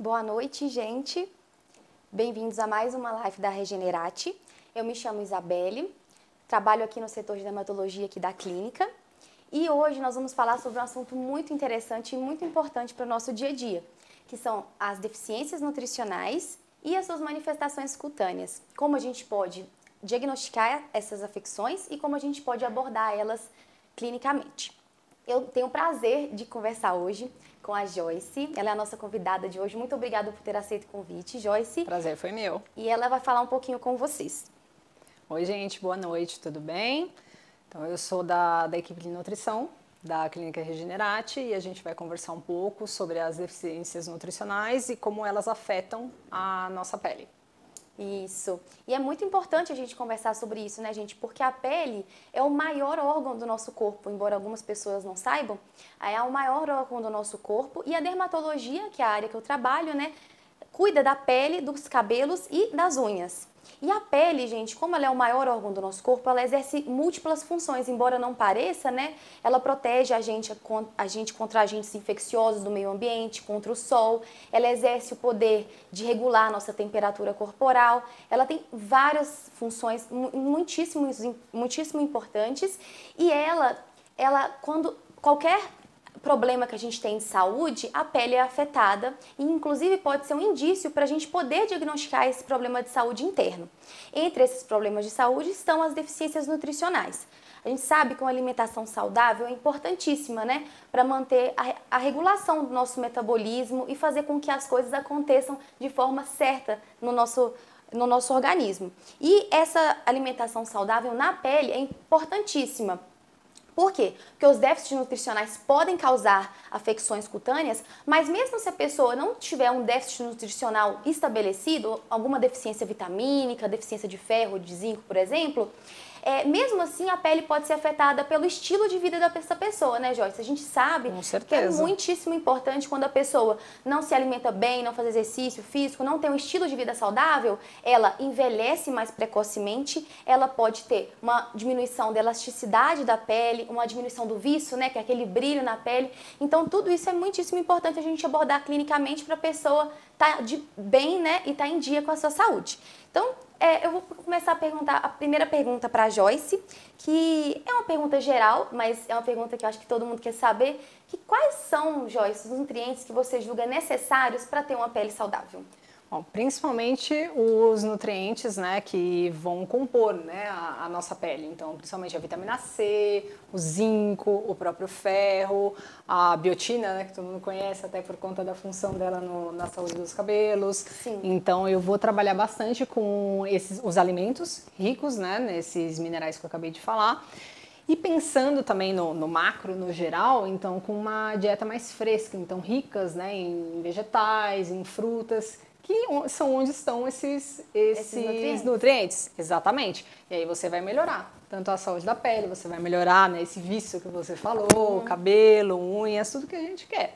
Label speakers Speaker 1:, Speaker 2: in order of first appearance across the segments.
Speaker 1: Boa noite, gente. Bem-vindos a mais uma live da Regenerate. Eu me chamo Isabelle, trabalho aqui no setor de dermatologia aqui da clínica e hoje nós vamos falar sobre um assunto muito interessante e muito importante para o nosso dia a dia, que são as deficiências nutricionais e as suas manifestações cutâneas. Como a gente pode diagnosticar essas afecções e como a gente pode abordar elas clinicamente. Eu tenho o prazer de conversar hoje com a Joyce. Ela é a nossa convidada de hoje. Muito obrigada por ter aceito o convite, Joyce.
Speaker 2: Prazer foi meu.
Speaker 1: E ela vai falar um pouquinho com vocês.
Speaker 2: Oi, gente, boa noite, tudo bem? Então, eu sou da, da equipe de nutrição da Clínica Regenerate e a gente vai conversar um pouco sobre as deficiências nutricionais e como elas afetam a nossa pele.
Speaker 1: Isso. E é muito importante a gente conversar sobre isso, né, gente? Porque a pele é o maior órgão do nosso corpo, embora algumas pessoas não saibam, é o maior órgão do nosso corpo. E a dermatologia, que é a área que eu trabalho, né, cuida da pele, dos cabelos e das unhas. E a pele, gente, como ela é o maior órgão do nosso corpo, ela exerce múltiplas funções, embora não pareça, né? Ela protege a gente, a gente contra agentes infecciosos do meio ambiente, contra o sol, ela exerce o poder de regular nossa temperatura corporal, ela tem várias funções muitíssimo, muitíssimo importantes. E ela, ela quando qualquer problema que a gente tem de saúde, a pele é afetada e, inclusive, pode ser um indício para a gente poder diagnosticar esse problema de saúde interno. Entre esses problemas de saúde estão as deficiências nutricionais. A gente sabe que uma alimentação saudável é importantíssima, né, para manter a, a, regulação do nosso metabolismo e fazer com que as coisas aconteçam de forma certa no nosso no nosso organismo. E essa alimentação saudável na pele é importantíssima por quê? Porque os déficits nutricionais podem causar afecções cutâneas, mas mesmo se a pessoa não tiver um déficit nutricional estabelecido, alguma deficiência vitamínica, deficiência de ferro, de zinco, por exemplo, é, mesmo assim a pele pode ser afetada pelo estilo de vida dessa pessoa, né, Joyce? A gente sabe que é muitíssimo importante quando a pessoa não se alimenta bem, não faz exercício físico, não tem um estilo de vida saudável, ela envelhece mais precocemente, ela pode ter uma diminuição da elasticidade da pele, uma diminuição do vício, né, que é aquele brilho na pele. Então, tudo isso é muitíssimo importante a gente abordar clinicamente para a pessoa estar tá de bem, né, e estar tá em dia com a sua saúde. Então, é, eu vou começar a perguntar a primeira pergunta para Joyce, que é uma pergunta geral, mas é uma pergunta que eu acho que todo mundo quer saber, que quais são, Joyce, os nutrientes que você julga necessários para ter uma pele saudável?
Speaker 2: Bom, principalmente os nutrientes né, que vão compor né, a, a, nossa pele. Então, principalmente a vitamina C, o zinco, o próprio ferro, a biotina, né, que todo mundo conhece até por conta da função dela no, na saúde dos cabelos.
Speaker 1: Sim.
Speaker 2: Então, eu vou trabalhar bastante com esses, os alimentos ricos né, nesses minerais que eu acabei de falar. E pensando também no, no, macro, no geral, então com uma dieta mais fresca, então ricas né, em vegetais, em frutas, que são onde estão esses, esses, esses nutrientes. nutrientes. Exatamente. E aí você vai melhorar tanto a saúde da pele, você vai melhorar né, esse vício que você falou, uhum. cabelo, unhas, tudo que a gente quer.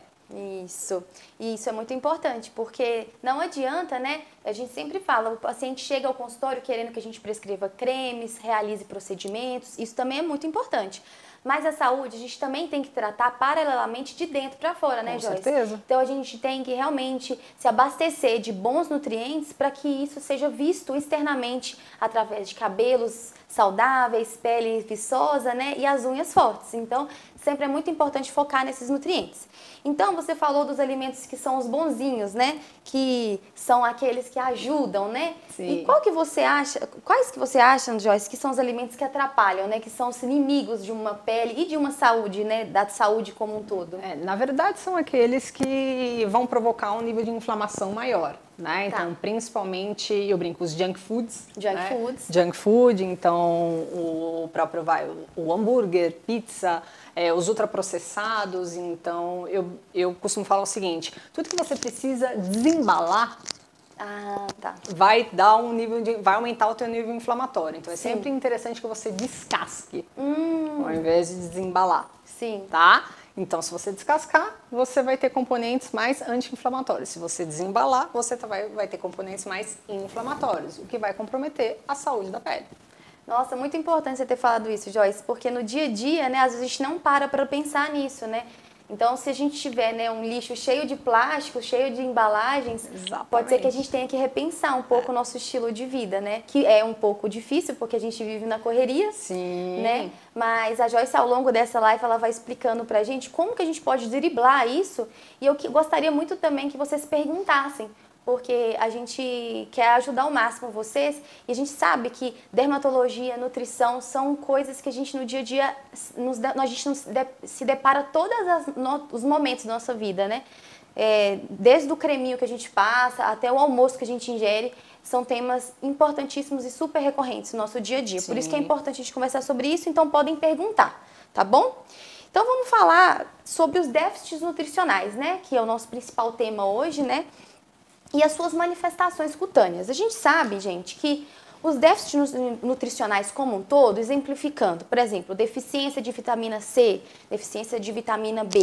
Speaker 1: Isso. E isso é muito importante, porque não adianta, né? A gente sempre fala, o paciente chega ao consultório querendo que a gente prescreva cremes, realize procedimentos, isso também é muito importante. Mas a saúde a gente também tem que tratar paralelamente de dentro para fora, né,
Speaker 2: Com
Speaker 1: Joyce?
Speaker 2: certeza.
Speaker 1: Então a gente tem que realmente se abastecer de bons nutrientes para que isso seja visto externamente através de cabelos saudáveis, pele viçosa, né, e as unhas fortes. Então, sempre é muito importante focar nesses nutrientes. Então, você falou dos alimentos que são os bonzinhos, né? Que são aqueles que ajudam, né?
Speaker 2: Sim.
Speaker 1: E qual que você acha, quais que você acha, Joyce, que são os alimentos que atrapalham, né? Que são os inimigos de uma pele e de uma saúde, né? Da saúde como um todo.
Speaker 2: É, na verdade, são aqueles que vão provocar um nível de inflamação maior. Né? Tá. Então, principalmente, eu brinco, os junk foods.
Speaker 1: Junk
Speaker 2: né?
Speaker 1: foods.
Speaker 2: Junk food, então o próprio vai, o hambúrguer, pizza, é, os ultraprocessados. Então, eu, eu costumo falar o seguinte: tudo que você precisa desembalar
Speaker 1: ah, tá.
Speaker 2: vai dar um nível de, vai aumentar o teu nível inflamatório. Então é Sim. sempre interessante que você descasque
Speaker 1: hum.
Speaker 2: ao invés de desembalar.
Speaker 1: Sim.
Speaker 2: Tá? Então, se você descascar, você vai ter componentes mais anti-inflamatórios. Se você desembalar, você vai, vai ter componentes mais inflamatórios, o que vai comprometer a saúde da pele.
Speaker 1: Nossa, muito importante você ter falado isso, Joyce, porque no dia a dia, né, às vezes a gente não para para pensar nisso, né? Então, se a gente tiver né, um lixo cheio de plástico, cheio de embalagens,
Speaker 2: Exatamente.
Speaker 1: pode ser que a gente tenha que repensar um pouco o nosso estilo de vida, né? Que é um pouco difícil, porque a gente vive na correria,
Speaker 2: Sim.
Speaker 1: né? Mas a Joyce, ao longo dessa live, ela vai explicando pra gente como que a gente pode driblar isso. E eu que- gostaria muito também que vocês perguntassem, porque a gente quer ajudar ao máximo vocês e a gente sabe que dermatologia, nutrição são coisas que a gente no dia a dia nos, a gente nos se depara todos os momentos da nossa vida, né? É, desde o creminho que a gente passa até o almoço que a gente ingere, são temas importantíssimos e super recorrentes no nosso dia a dia. Por isso que é
Speaker 2: Sim.
Speaker 1: importante a gente conversar sobre isso, então podem perguntar, tá bom? Então vamos falar sobre os déficits nutricionais, né? Que é o nosso principal tema hoje, né? E as suas manifestações cutâneas. A gente sabe, gente, que os déficits nu- nutricionais como um todo, exemplificando, por exemplo, deficiência de vitamina C, deficiência de vitamina B,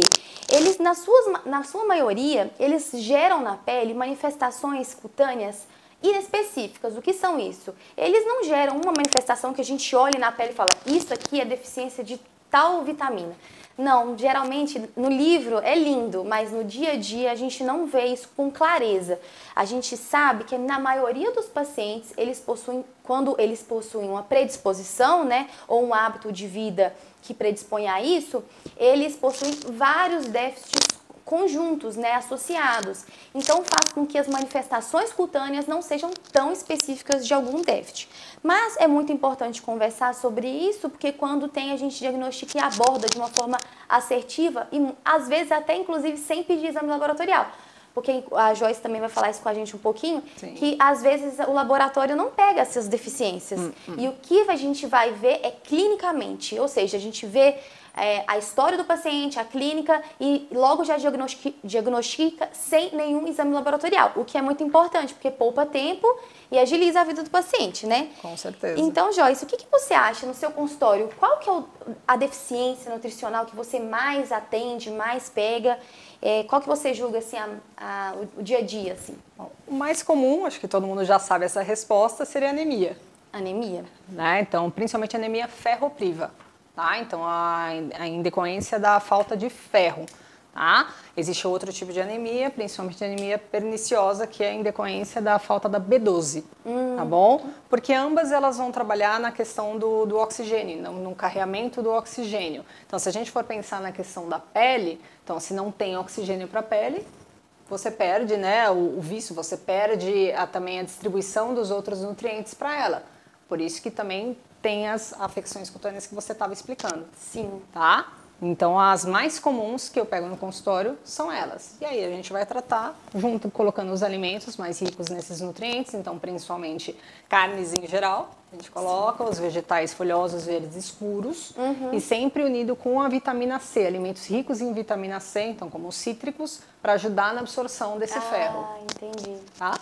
Speaker 1: eles, na, suas, na sua maioria, eles geram na pele manifestações cutâneas inespecíficas. O que são isso? Eles não geram uma manifestação que a gente olhe na pele e fala, isso aqui é deficiência de tal vitamina. Não, geralmente no livro é lindo, mas no dia a dia a gente não vê isso com clareza. A gente sabe que na maioria dos pacientes, eles possuem, quando eles possuem uma predisposição, né, ou um hábito de vida que predispõe a isso, eles possuem vários déficits conjuntos, né, associados. Então faz com que as manifestações cutâneas não sejam tão específicas de algum déficit. Mas é muito importante conversar sobre isso, porque quando tem a gente diagnostica e aborda de uma forma assertiva e às vezes até inclusive sem pedir exame laboratorial. Porque a Joyce também vai falar isso com a gente um pouquinho,
Speaker 2: Sim.
Speaker 1: que às vezes o laboratório não pega essas deficiências. E o que a gente vai ver é clinicamente, ou seja, a gente vê é, a história do paciente, a clínica e logo já diagnostica, diagnostica sem nenhum exame laboratorial, o que é muito importante, porque poupa tempo e agiliza a vida do paciente, né?
Speaker 2: Com certeza.
Speaker 1: Então, Joyce, o que, que você acha no seu consultório? Qual que é o- a deficiência nutricional que você mais atende, mais pega? É, qual que você julga assim, a- a- o, dia a dia, assim?
Speaker 2: Bom, O mais comum, acho que todo mundo já sabe essa resposta, seria anemia.
Speaker 1: Anemia?
Speaker 2: né? Então, principalmente anemia ferropriva, tá? Então, a, a da falta de ferro, tá? Existe outro tipo de anemia, principalmente anemia perniciosa, que é a indecorrência da falta da B12, tá bom? Porque ambas elas vão trabalhar na questão do, do oxigênio, no, no carreamento do oxigênio. Então, se a gente for pensar na questão da pele, então, se não tem oxigênio para a pele, você perde né, o, o vício, você perde a- também a distribuição dos outros nutrientes para ela. Por isso que também tem as afecções cutâneas que você estava explicando,
Speaker 1: Sim.
Speaker 2: tá? Então, as mais comuns que eu pego no consultório são elas. E aí a gente vai tratar junto, colocando os alimentos mais ricos nesses nutrientes, então principalmente carnes em geral, a gente coloca os vegetais folhosos verdes escuros e sempre unido com a vitamina C, alimentos ricos em vitamina C, então como os cítricos, para ajudar na absorção desse ferro,
Speaker 1: Ah, entendi.
Speaker 2: tá?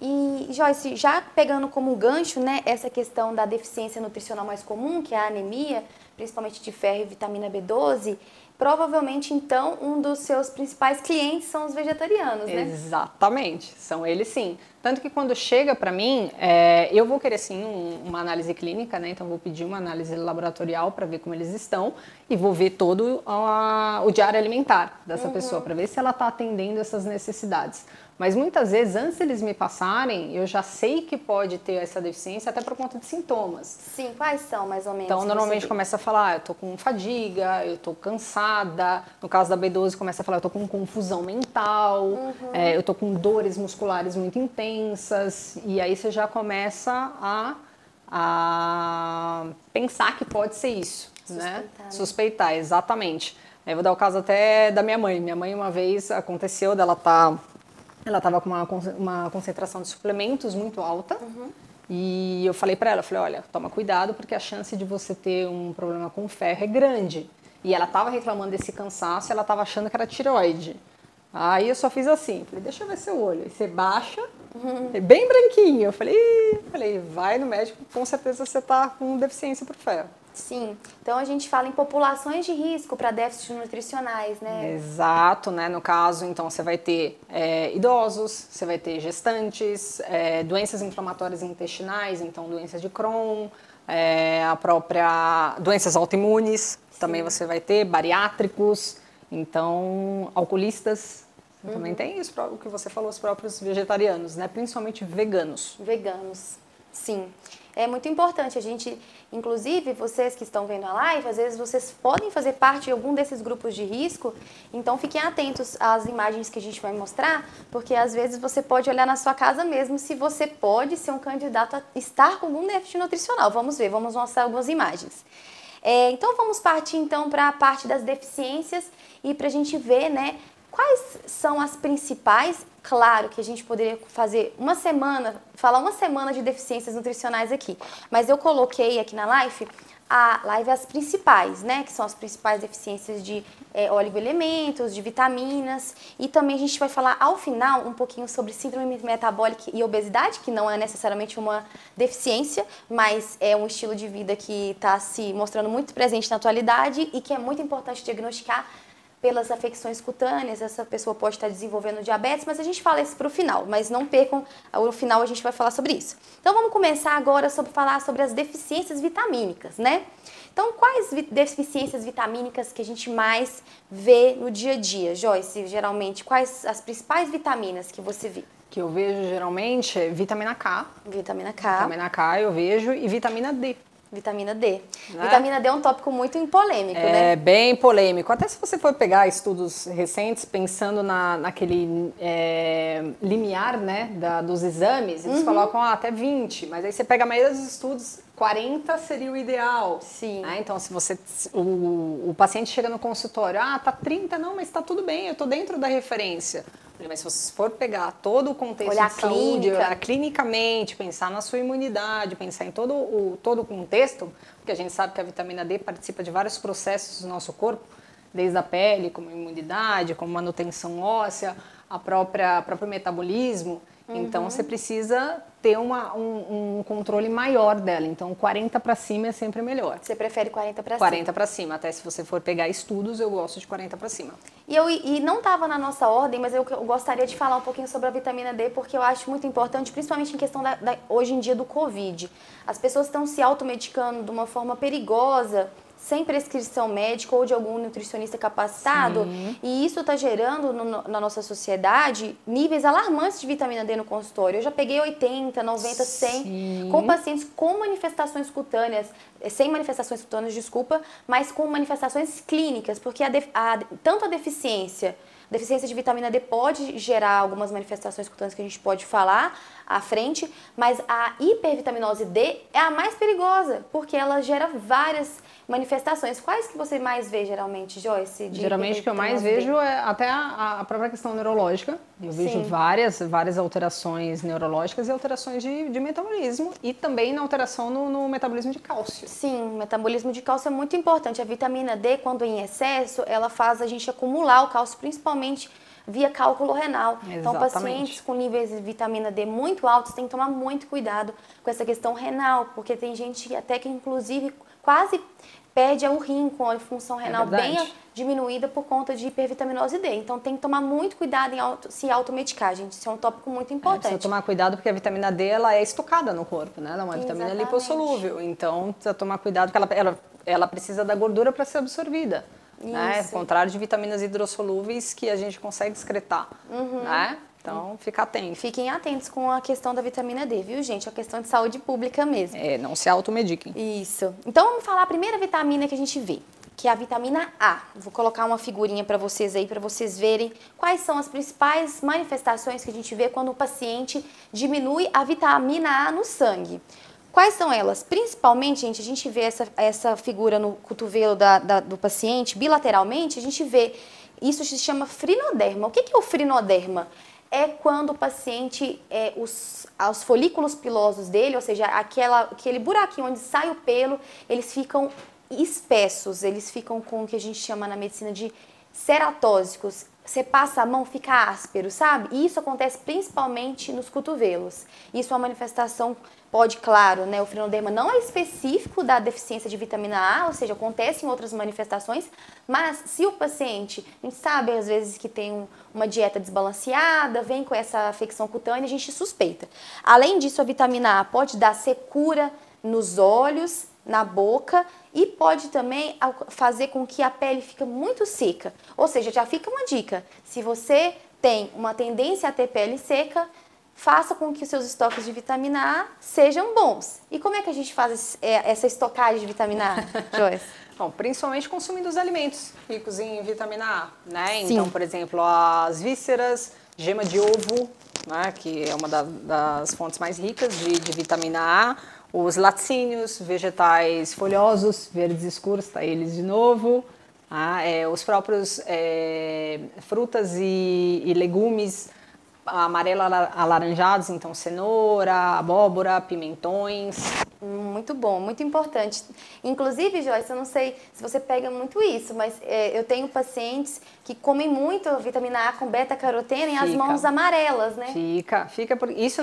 Speaker 1: E, Joyce, já pegando como gancho, né, essa questão da deficiência nutricional mais comum, que é a anemia, principalmente de ferro e vitamina B12, provavelmente, então, um dos seus principais clientes são os vegetarianos, né?
Speaker 2: Exatamente, são eles sim. Tanto que quando chega para mim, é, eu vou querer sim um- uma análise clínica, né? Então vou pedir uma análise laboratorial para ver como eles estão e vou ver todo a- o diário alimentar dessa pessoa para ver se ela está atendendo essas necessidades. Mas muitas vezes, antes eles me passarem, eu já sei que pode ter essa deficiência até por conta de sintomas.
Speaker 1: Sim, quais são, mais ou menos?
Speaker 2: Então, normalmente começa a falar, ah, eu tô com fadiga, eu tô cansada. No caso da B12, começa a falar, eu tô com confusão mental,
Speaker 1: Uhum.
Speaker 2: é, eu tô com dores musculares muito intensas. E aí você já começa a, a pensar que pode ser isso, né?
Speaker 1: Suspeitar, né?
Speaker 2: Suspeitar, exatamente. Eu vou dar o caso até da minha mãe. Minha mãe, uma vez, aconteceu dela tá... Ela estava com uma, uma concentração de suplementos muito alta. E eu falei para ela, falei, olha, toma cuidado porque a chance de você ter um problema com ferro é grande. E ela estava reclamando desse cansaço, ela estava achando que era tireoide. Aí eu só fiz assim, falei, deixa eu ver seu olho. Aí você baixa, é bem branquinho. Eu falei, falei, vai no médico, com certeza você tá com deficiência por ferro.
Speaker 1: Sim, então a gente fala em populações de risco para déficits nutricionais, né?
Speaker 2: Exato, né? No caso, então, você vai ter é, idosos, você vai ter gestantes, é, doenças inflamatórias intestinais, então doenças de Crohn, é, a própria doenças autoimunes, também você vai ter bariátricos. Então, alcoolistas, uhum. também tem isso, o que você falou, os próprios vegetarianos, né? Principalmente veganos.
Speaker 1: Veganos, sim. É muito importante a gente, inclusive vocês que estão vendo a live, às vezes vocês podem fazer parte de algum desses grupos de risco, então fiquem atentos às imagens que a gente vai mostrar, porque às vezes você pode olhar na sua casa mesmo se você pode ser um candidato a estar com algum déficit nutricional. Vamos ver, vamos mostrar algumas imagens. É, então vamos partir então para a parte das deficiências e para a gente ver, né, quais são as principais Claro que a gente poderia fazer uma semana, falar uma semana de deficiências nutricionais aqui, mas eu coloquei aqui na live a live as principais, né? Que são as principais deficiências de é, oligoelementos, de vitaminas. E também a gente vai falar ao final um pouquinho sobre síndrome metabólica e obesidade, que não é necessariamente uma deficiência, mas é um estilo de vida que está se mostrando muito presente na atualidade e que é muito importante diagnosticar pelas afecções cutâneas, essa pessoa pode estar desenvolvendo diabetes, mas a gente fala isso para o final, mas não percam, no final a gente vai falar sobre isso. Então vamos começar agora sobre falar sobre as deficiências vitamínicas, né? Então, quais deficiências vitamínicas que a gente mais vê no dia a dia, Joyce? Geralmente, quais as principais vitaminas que você vê?
Speaker 2: Que eu vejo geralmente é vitamina K.
Speaker 1: Vitamina K.
Speaker 2: Vitamina K eu vejo e vitamina D.
Speaker 1: Vitamina D. Né? Vitamina D é um tópico muito polêmico,
Speaker 2: é,
Speaker 1: né?
Speaker 2: É bem polêmico. Até se você for pegar estudos recentes, pensando na, naquele é, limiar né, da, dos exames, eles uhum. colocam ah, até 20, mas aí você pega a maioria dos estudos, 40 seria o ideal.
Speaker 1: Sim.
Speaker 2: Né? Então, se você o, o paciente chega no consultório, ah, tá 30, não, mas tá tudo bem, eu tô dentro da referência. Mas se você for pegar todo o contexto
Speaker 1: olhar
Speaker 2: de
Speaker 1: saúde, clínica. olhar
Speaker 2: clinicamente, pensar na sua imunidade, pensar em todo o, todo o contexto, porque a gente sabe que a vitamina D participa de vários processos do nosso corpo, desde a pele, como imunidade, como manutenção óssea, a própria próprio metabolismo. Uhum. Então você precisa ter uma, um, um, controle maior dela. Então 40 para cima é sempre melhor.
Speaker 1: Você prefere 40 para
Speaker 2: cima? 40 para cima. Até se você for pegar estudos, eu gosto de 40 para cima.
Speaker 1: E, eu, e não estava na nossa ordem, mas eu, eu, gostaria de falar um pouquinho sobre a vitamina D, porque eu acho muito importante, principalmente em questão da, da hoje em dia do Covid. As pessoas estão se automedicando de uma forma perigosa sem prescrição médica ou de algum nutricionista capacitado. Sim. E isso está gerando no, na nossa sociedade níveis alarmantes de vitamina D no consultório. Eu já peguei 80, 90, 100 Sim. com pacientes com manifestações cutâneas, eh, sem manifestações cutâneas, desculpa, mas com manifestações clínicas, porque a, a, tanto a deficiência deficiência de vitamina D pode gerar algumas manifestações cutâneas que a gente pode falar à frente, mas a hipervitaminose D é a mais perigosa, porque ela gera várias manifestações. Quais que você mais vê geralmente, Joyce?
Speaker 2: geralmente o que eu mais vejo é até a, a própria questão neurológica. Eu vejo Sim. várias, várias alterações neurológicas e alterações de, de metabolismo e também na alteração no, no metabolismo de cálcio.
Speaker 1: Sim, o metabolismo de cálcio é muito importante. A vitamina D, quando em excesso, ela faz a gente acumular o cálcio, principalmente via cálculo renal. Exatamente. Então, pacientes com níveis de vitamina D muito altos têm que tomar muito cuidado com essa questão renal, porque tem gente até que, inclusive, quase perde o rim com a função é renal é bem diminuída por conta de hipervitaminose D. Então tem que tomar muito cuidado em auto, se automedicar, gente. Isso é um tópico muito importante. É,
Speaker 2: precisa tomar cuidado porque a vitamina D ela é estocada no corpo, né? Ela é uma Exatamente. vitamina lipossolúvel. Então precisa tomar cuidado porque ela, ela, ela precisa da gordura para ser absorvida. Né? Ao contrário de vitaminas hidrossolúveis que a gente consegue excretar. Uhum. Né? Então, fica atento.
Speaker 1: Fiquem atentos com a questão da vitamina D, viu, gente? É uma questão de saúde pública mesmo.
Speaker 2: É, não se automediquem.
Speaker 1: Isso. Então, vamos falar a primeira vitamina que a gente vê, que é a vitamina A. Vou colocar uma figurinha para vocês aí, para vocês verem quais são as principais manifestações que a gente vê quando o paciente diminui a vitamina A no sangue. Quais são elas? Principalmente, gente, a gente vê essa, essa figura no cotovelo da, da, do paciente, bilateralmente, a gente vê, isso se chama frinoderma. O que, é o frinoderma? é quando o paciente, é, os, os folículos pilosos dele, ou seja, aquela, aquele buraquinho onde sai o pelo, eles ficam espessos, eles ficam com o que a gente chama na medicina de ceratósicos. Você passa a mão, fica áspero, sabe? E isso acontece principalmente nos cotovelos. Isso é uma manifestação Pode, claro, né, o frenoderma não é específico da deficiência de vitamina A, ou seja, acontece em outras manifestações, mas se o paciente, a gente sabe às vezes que tem um, uma dieta desbalanceada, vem com essa afecção cutânea, a gente suspeita. Além disso, a vitamina A pode dar secura nos olhos, na boca e pode também fazer com que a pele fique muito seca. Ou seja, já fica uma dica: se você tem uma tendência a ter pele seca, faça com que os seus estoques de vitamina A sejam bons. E como é que a gente faz é, essa estocagem de vitamina A, Joyce?
Speaker 2: Bom, principalmente consumindo os alimentos ricos em vitamina A, né? Sim. Então, por exemplo, as vísceras, gema de ovo, né? que é uma da, das fontes mais ricas de, de vitamina A, os laticínios, vegetais folhosos, verdes escuros, tá eles de novo, ah, é, os próprios é, frutas e, e legumes amarelo alaranjados, então cenoura, abóbora, pimentões.
Speaker 1: Muito bom, muito importante. Inclusive, Joyce, eu não sei se você pega muito isso, mas é, eu tenho pacientes que comem muito vitamina A com beta-caroteno e as mãos amarelas, né?
Speaker 2: Fica, fica por isso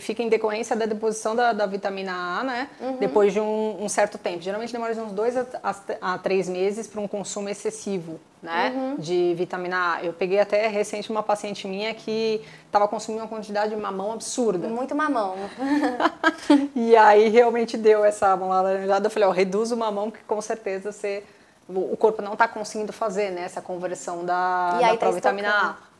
Speaker 2: fica em decorrência da deposição da, da vitamina A, né? Uhum. Depois de um, um, certo tempo. Geralmente demora de uns dois a, a, a três meses para um consumo excessivo né, uhum. de vitamina A. Eu peguei até recente uma paciente minha que estava consumindo uma quantidade de mamão absurda.
Speaker 1: Muito mamão.
Speaker 2: e aí realmente deu essa mão laranjada. Eu falei, ó, reduz o mamão que com certeza você o corpo não está conseguindo fazer né, essa conversão da, da tá vitamina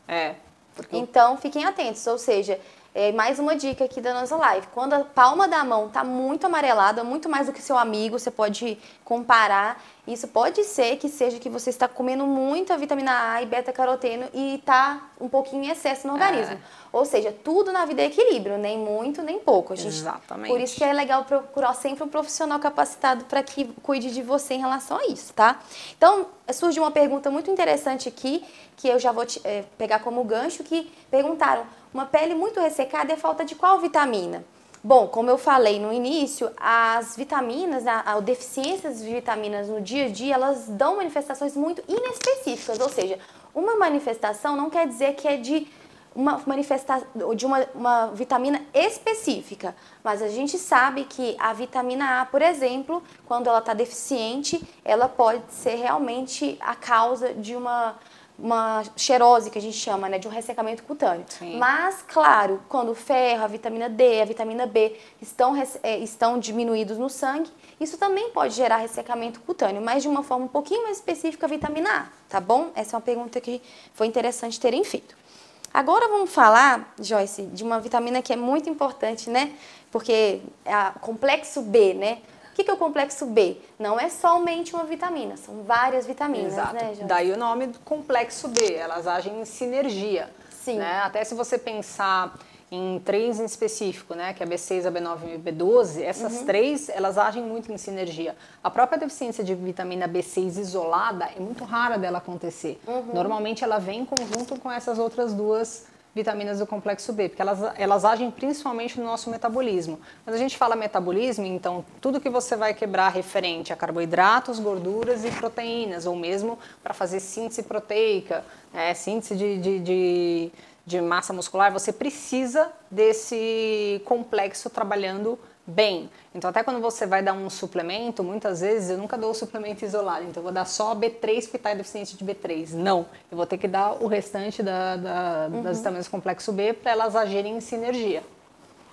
Speaker 2: A.
Speaker 1: É, porque... Então fiquem atentos, ou seja, é, mais uma dica aqui da nossa live. Quando a palma da mão está muito amarelada, muito mais do que seu amigo, você pode comparar. Isso pode ser que seja que você está comendo muita vitamina A e beta-caroteno e está um pouquinho em excesso no organismo. É. Ou seja, tudo na vida é equilíbrio, nem muito, nem pouco. Gente,
Speaker 2: Exatamente.
Speaker 1: Por isso que é legal procurar sempre um profissional capacitado para que cuide de você em relação a isso, tá? Então, surgiu uma pergunta muito interessante aqui, que eu já vou te, é, pegar como gancho, que perguntaram uma pele muito ressecada é falta de qual vitamina? Bom, como eu falei no início, as vitaminas, a, a deficiências de vitaminas no dia a dia, elas dão manifestações muito inespecíficas, ou seja, uma manifestação não quer dizer que é de uma manifestação de uma, uma vitamina específica, mas a gente sabe que a vitamina A, por exemplo, quando ela está deficiente, ela pode ser realmente a causa de uma uma xerose que a gente chama, né, de um ressecamento cutâneo. Sim. Mas, claro, quando o ferro, a vitamina D, a vitamina B estão, é, estão diminuídos no sangue, isso também pode gerar ressecamento cutâneo, mas de uma forma um pouquinho mais específica a vitamina A, tá bom? Essa é uma pergunta que foi interessante terem feito. Agora vamos falar, Joyce, de uma vitamina que é muito importante, né? Porque é o complexo B, né? O que é o complexo B? Não é somente uma vitamina, são várias vitaminas,
Speaker 2: Exato.
Speaker 1: né, João?
Speaker 2: Daí o nome do complexo B, elas agem em sinergia. Sim. Né? Até se você pensar em três em específico, né, que é B6, a B9 e a B12, essas uhum. três, elas agem muito em sinergia. A própria deficiência de vitamina B6 isolada é muito rara dela acontecer. Uhum. Normalmente ela vem em conjunto com essas outras duas vitaminas do complexo B, porque elas, elas agem principalmente no nosso metabolismo. Quando a gente fala metabolismo, então tudo que você vai quebrar referente a carboidratos, gorduras e proteínas, ou mesmo para fazer síntese proteica, é, síntese de, de, de, de massa muscular, você precisa desse complexo trabalhando bem. Então, até quando você vai dar um suplemento, muitas vezes eu nunca dou o suplemento isolado. Então, eu vou dar só B3 porque está deficiente de B3. Não. Eu vou ter que dar o restante da, da, uhum. das vitaminas complexo B para elas agirem em sinergia.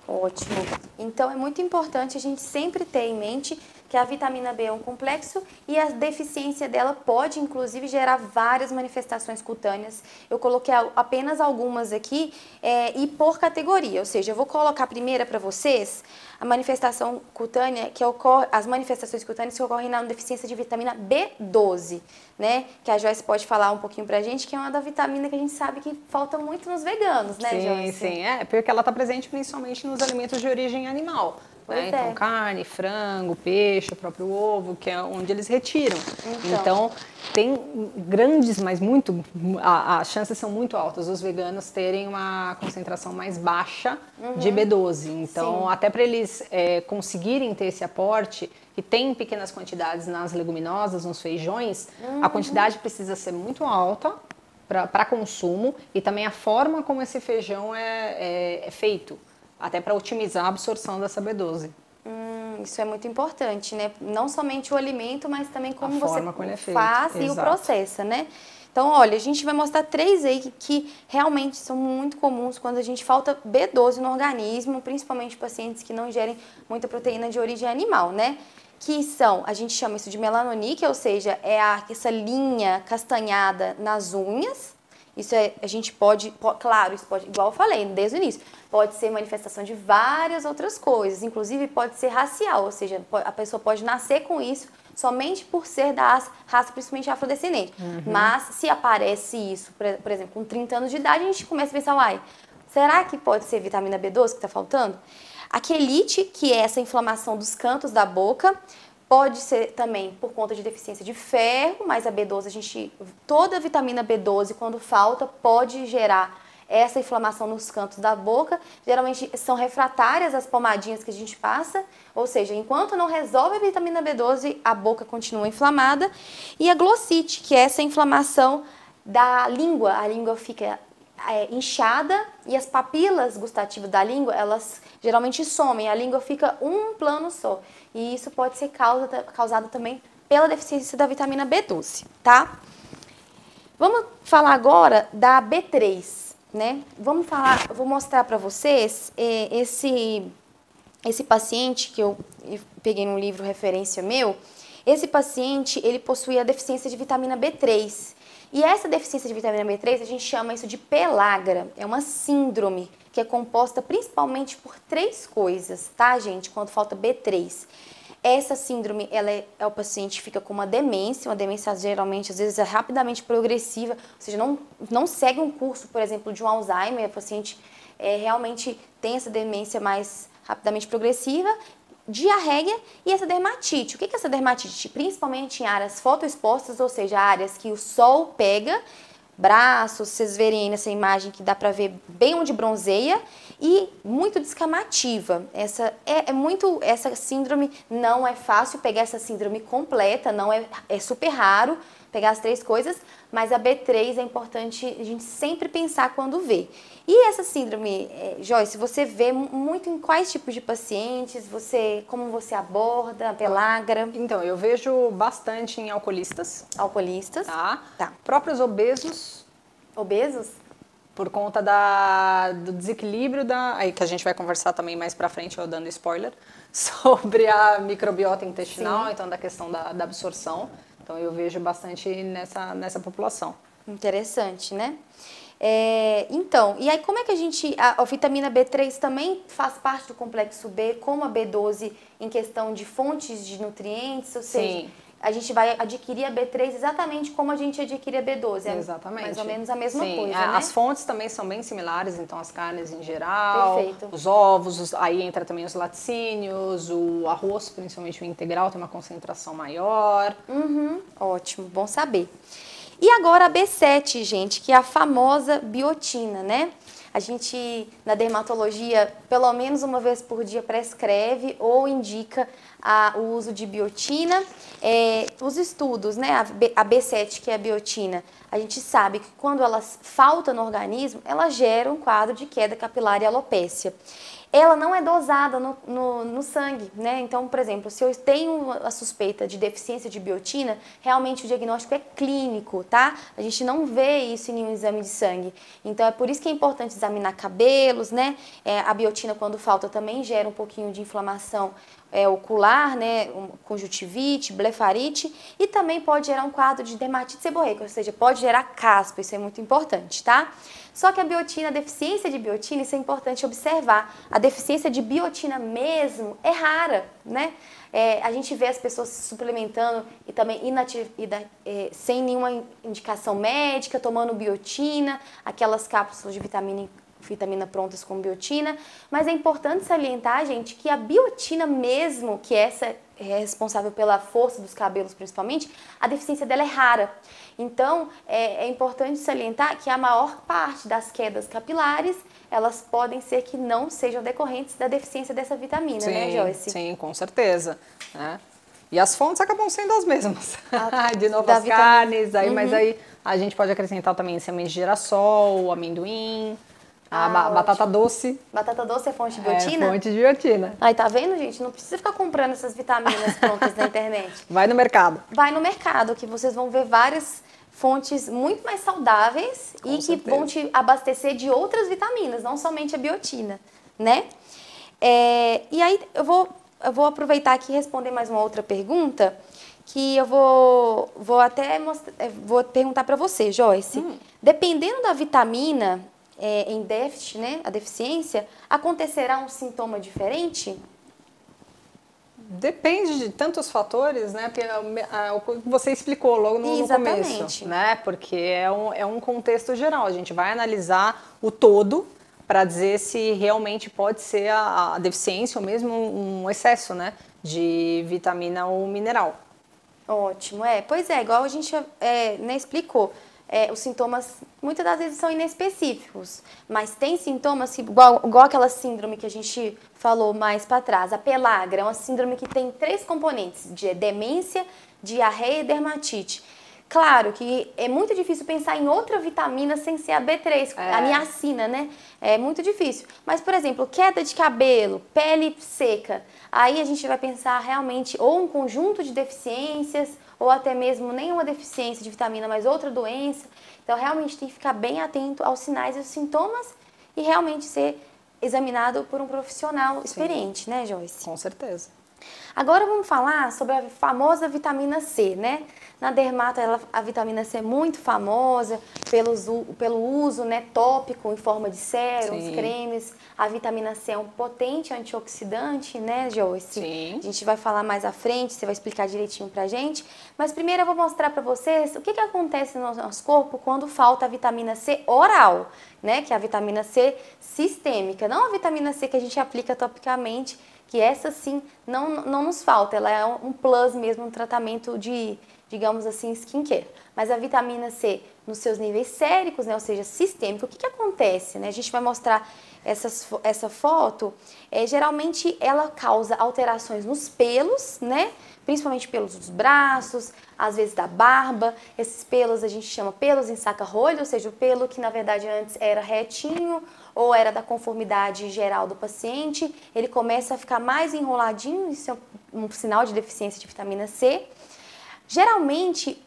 Speaker 1: Ótimo. Então, é muito importante a gente sempre ter em mente que a vitamina B é um complexo e a deficiência dela pode, inclusive, gerar várias manifestações cutâneas. Eu coloquei apenas algumas aqui é, e por categoria, ou seja, eu vou colocar a primeira para vocês a manifestação cutânea que ocorre, as manifestações cutâneas que ocorrem na deficiência de vitamina B12, né? Que a Joyce pode falar um pouquinho pra gente, que é uma da vitamina que a gente sabe que falta muito nos veganos, né,
Speaker 2: sim,
Speaker 1: Joyce?
Speaker 2: Sim, sim, é, porque ela está presente principalmente nos alimentos de origem animal. Né? Então, é. carne, frango, peixe, o próprio ovo, que é onde eles retiram. Então, então tem grandes, mas muito, as chances são muito altas os veganos terem uma concentração mais baixa uhum. de B12. Então, Sim. até para eles é, conseguirem ter esse aporte, que tem pequenas quantidades nas leguminosas, nos feijões, uhum. a quantidade precisa ser muito alta para consumo e também a forma como esse feijão é, é, é feito até para otimizar a absorção dessa B12.
Speaker 1: Hum, isso é muito importante, né? Não somente o alimento, mas também como você como é faz e o processa, né? Então, olha, a gente vai mostrar três aí que, que, realmente são muito comuns quando a gente falta B12 no organismo, principalmente pacientes que não ingerem muita proteína de origem animal, né? que são, a gente chama isso de melanonique, ou seja, é a, essa linha castanhada nas unhas. Isso é, a gente pode, pode, claro, isso pode, igual eu falei desde o início, pode ser manifestação de várias outras coisas, inclusive pode ser racial, ou seja, a pessoa pode nascer com isso somente por ser da raça principalmente afrodescendente. Uhum. Mas se aparece isso, por, por, exemplo, com 30 anos de idade, a gente começa a pensar, uai, será que pode ser vitamina B12 que está faltando? A quelite, que é essa inflamação dos cantos da boca, pode ser também por conta de deficiência de ferro, mas a B12, a gente, toda a vitamina B12, quando falta, pode gerar essa inflamação nos cantos da boca. Geralmente são refratárias as pomadinhas que a gente passa, ou seja, enquanto não resolve a vitamina B12, a boca continua inflamada. E a glossite, que é essa inflamação da língua, a língua fica é, inchada e as papilas gustativas da língua, elas geralmente somem, a língua fica um plano só. E isso pode ser causa, causado também pela deficiência da vitamina B12, tá? Vamos falar agora da B3, né? Vamos falar, vou mostrar para vocês é, esse esse paciente que eu peguei num livro referência meu. Esse paciente, ele possuía deficiência de vitamina B3. E essa deficiência de vitamina B3, a gente chama isso de pelagra. É uma síndrome que é composta principalmente por três coisas, tá, gente? Quando falta B3. Essa síndrome, ela é, é, o paciente fica com uma demência, uma demência geralmente, às vezes, é rapidamente progressiva, ou seja, não, não segue um curso, por exemplo, de um Alzheimer, o paciente é, realmente tem essa demência mais rapidamente progressiva diarreia e essa dermatite. O que é essa dermatite? Principalmente em áreas fotoexpostas, ou seja, áreas que o sol pega, braços, vocês verem aí nessa imagem que dá para ver bem onde bronzeia e muito descamativa. Essa é, é, muito essa síndrome não é fácil pegar essa síndrome completa, não é, é super raro pegar as três coisas, mas a B3 é importante a gente sempre pensar quando vê. E essa síndrome, é, Joyce, você vê muito em quais tipos de pacientes? Você, como você aborda a pelagra?
Speaker 2: Então, eu vejo bastante em alcoolistas.
Speaker 1: Alcoolistas.
Speaker 2: Tá. tá. Próprios obesos.
Speaker 1: Obesos?
Speaker 2: Por conta da, do desequilíbrio da. Aí que a gente vai conversar também mais pra frente, eu dando spoiler, sobre a microbiota intestinal, Sim. então da questão da, da absorção. Então eu vejo bastante nessa, nessa população.
Speaker 1: Interessante, né? É, então, e aí como é que a gente. A, a, vitamina B3 também faz parte do complexo B, como a B12 em questão de fontes de nutrientes, ou seja, Sim. A gente vai adquirir a B3 exatamente como a gente adquire a B12. É
Speaker 2: exatamente.
Speaker 1: Mais ou menos a mesma
Speaker 2: Sim.
Speaker 1: coisa.
Speaker 2: É,
Speaker 1: né?
Speaker 2: As fontes também são bem similares, então as carnes em geral, Perfeito. os ovos, os, aí entra também os laticínios, o arroz, principalmente o integral, tem uma concentração maior.
Speaker 1: Uhum. Ótimo, bom saber. E agora a B7, gente, que é a famosa biotina, né? A gente, na dermatologia, pelo menos uma vez por dia prescreve ou indica a, o uso de biotina. É, os estudos, né, a, B, a B7, que é a biotina, a gente sabe que quando ela falta no organismo, ela gera um quadro de queda capilar e alopécia ela não é dosada no, no, no, sangue, né? Então, por exemplo, se eu tenho a suspeita de deficiência de biotina, realmente o diagnóstico é clínico, tá? A gente não vê isso em nenhum exame de sangue. Então, é por isso que é importante examinar cabelos, né? É, a biotina, quando falta, também gera um pouquinho de inflamação é, ocular, né, conjuntivite, blefarite e também pode gerar um quadro de dermatite seborreica, ou seja, pode gerar caspa, isso é muito importante, tá? Só que a biotina, a deficiência de biotina, isso é importante observar. A deficiência de biotina mesmo é rara, né? É, a gente vê as pessoas se suplementando e também inativ, é, sem nenhuma indicação médica, tomando biotina, aquelas cápsulas de vitamina vitamina prontas com biotina, mas é importante salientar, gente, que a biotina mesmo, que essa é responsável pela força dos cabelos principalmente, a deficiência dela é rara. Então, é, é importante salientar que a maior parte das quedas capilares, elas podem ser que não sejam decorrentes da deficiência dessa vitamina, né,
Speaker 2: sim,
Speaker 1: né, Joyce?
Speaker 2: Sim, com certeza. Né? E as fontes acabam sendo as mesmas. de novo, as carnes, aí, uhum. mas aí a gente pode acrescentar também sementes de girassol, amendoim, a ah, batata doce.
Speaker 1: Batata doce é fonte de biotina?
Speaker 2: É fonte de biotina.
Speaker 1: Aí, tá vendo, gente? Não precisa ficar comprando essas vitaminas prontas na internet.
Speaker 2: Vai no mercado.
Speaker 1: Vai no mercado, que vocês vão ver várias fontes muito mais saudáveis Com e certeza. que vão te abastecer de outras vitaminas, não somente a biotina, né? É, e aí eu vou eu vou aproveitar aqui e responder mais uma outra pergunta que eu vou, vou até mostrar, é, vou perguntar para você, Joyce. Hum. Dependendo da vitamina é, em déficit, né, a deficiência, acontecerá um sintoma diferente?
Speaker 2: Depende de tantos fatores, né? Porque você explicou logo no, no começo, né? Porque é um, é um contexto geral. A gente vai analisar o todo para dizer se realmente pode ser a, a, deficiência ou mesmo um excesso, né? De vitamina ou mineral.
Speaker 1: Ótimo, é. Pois é, igual a gente é, né, explicou é, os sintomas muitas das vezes são inespecíficos, mas tem sintomas que, igual, igual aquela síndrome que a gente falou mais para trás, a pelagra, é uma síndrome que tem três componentes, de demência, diarreia e dermatite. Claro que é muito difícil pensar em outra vitamina sem ser a B3, é. a niacina, né? É muito difícil. Mas, por exemplo, queda de cabelo, pele seca, aí a gente vai pensar realmente ou um conjunto de deficiências ou até mesmo nenhuma deficiência de vitamina, mas outra doença. Então, realmente tem que ficar bem atento aos sinais e os sintomas e realmente ser examinado por um profissional experiente, Sim. né, Joyce?
Speaker 2: Com certeza.
Speaker 1: Agora vamos falar sobre a famosa vitamina C, né? Na dermato, ela, a vitamina C é muito famosa pelos, pelo uso né, tópico em forma de sérums, cremes. A vitamina C é um potente antioxidante, né, Joyce?
Speaker 2: Sim.
Speaker 1: A gente vai falar mais à frente, você vai explicar direitinho pra gente. Mas primeiro eu vou mostrar para vocês o que, que acontece no nosso corpo quando falta a vitamina C oral, né? Que é a vitamina C sistêmica, não a vitamina C que a gente aplica topicamente que essa sim não, não nos falta, ela é um plus mesmo, um tratamento de, digamos assim, skincare. Mas a vitamina C nos seus níveis séricos, né, ou seja, sistêmico, o que, que acontece? Né? A gente vai mostrar essas, essa foto, é, geralmente ela causa alterações nos pelos, né? principalmente pelos dos braços, às vezes da barba. Esses pelos a gente chama pelos em saca-rolho, ou seja, o pelo que na verdade antes era retinho ou era da conformidade geral do paciente, ele começa a ficar mais enroladinho, isso é um sinal de deficiência de vitamina C. Geralmente,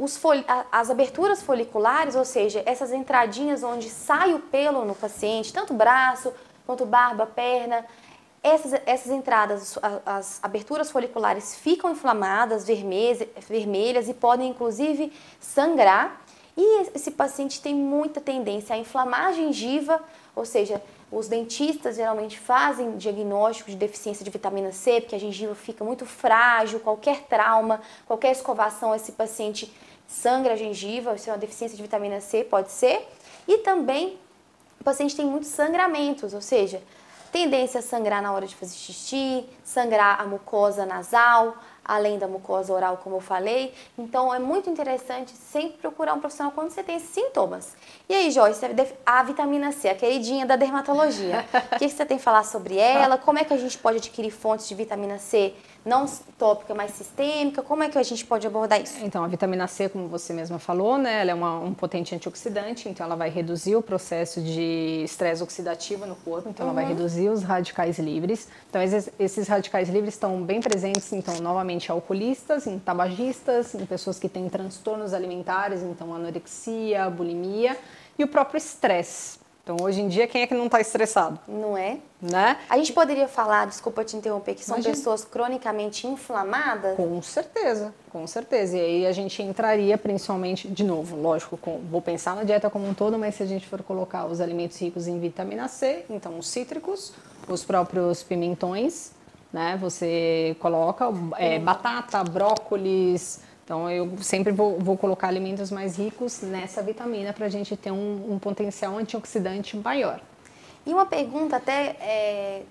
Speaker 1: as aberturas foliculares, ou seja, essas entradinhas onde sai o pelo no paciente, tanto braço quanto barba, perna, essas, essas entradas, as aberturas foliculares ficam inflamadas, vermelhas, vermelhas e podem inclusive sangrar. E esse paciente tem muita tendência a inflamar a gengiva, ou seja, os dentistas geralmente fazem diagnóstico de deficiência de vitamina C, porque a gengiva fica muito frágil, qualquer trauma, qualquer escovação, esse paciente sangra a gengiva, isso é uma deficiência de vitamina C, pode ser. E também o paciente tem muitos sangramentos, ou seja, tendência a sangrar na hora de fazer xixi, sangrar a mucosa nasal, além da mucosa oral, como eu falei. Então, é muito interessante sempre procurar um profissional quando você tem esses sintomas. E aí, Joyce, a vitamina C, a queridinha da dermatologia. o que você tem a falar sobre ela? Como é que a gente pode adquirir fontes de vitamina C não tópica, mas sistêmica? Como é que a gente pode abordar isso?
Speaker 2: Então, a vitamina C, como você mesma falou, né, ela é uma, um potente antioxidante, então ela vai reduzir o processo de estresse oxidativo no corpo, então uhum. ela vai uhum. reduzir os radicais livres. Então, esses, esses radicais livres estão bem presentes, então, novamente, em alcoolistas, em tabagistas, em pessoas que têm transtornos alimentares, então, anorexia, bulimia e o próprio estresse. Então, hoje em dia, quem é que não está estressado?
Speaker 1: Não é?
Speaker 2: Né?
Speaker 1: A gente poderia falar, desculpa te interromper, que são Imagina. pessoas cronicamente inflamadas?
Speaker 2: Com certeza, com certeza. E aí a gente entraria principalmente, de novo, lógico, com, vou pensar na dieta como um todo, mas se a gente for colocar os alimentos ricos em vitamina C, então os cítricos, os próprios pimentões, né? Você coloca é, batata, brócolis, então, eu sempre vou, vou, colocar alimentos mais ricos nessa vitamina para a gente ter um, um, potencial antioxidante maior.
Speaker 1: E uma pergunta até, é,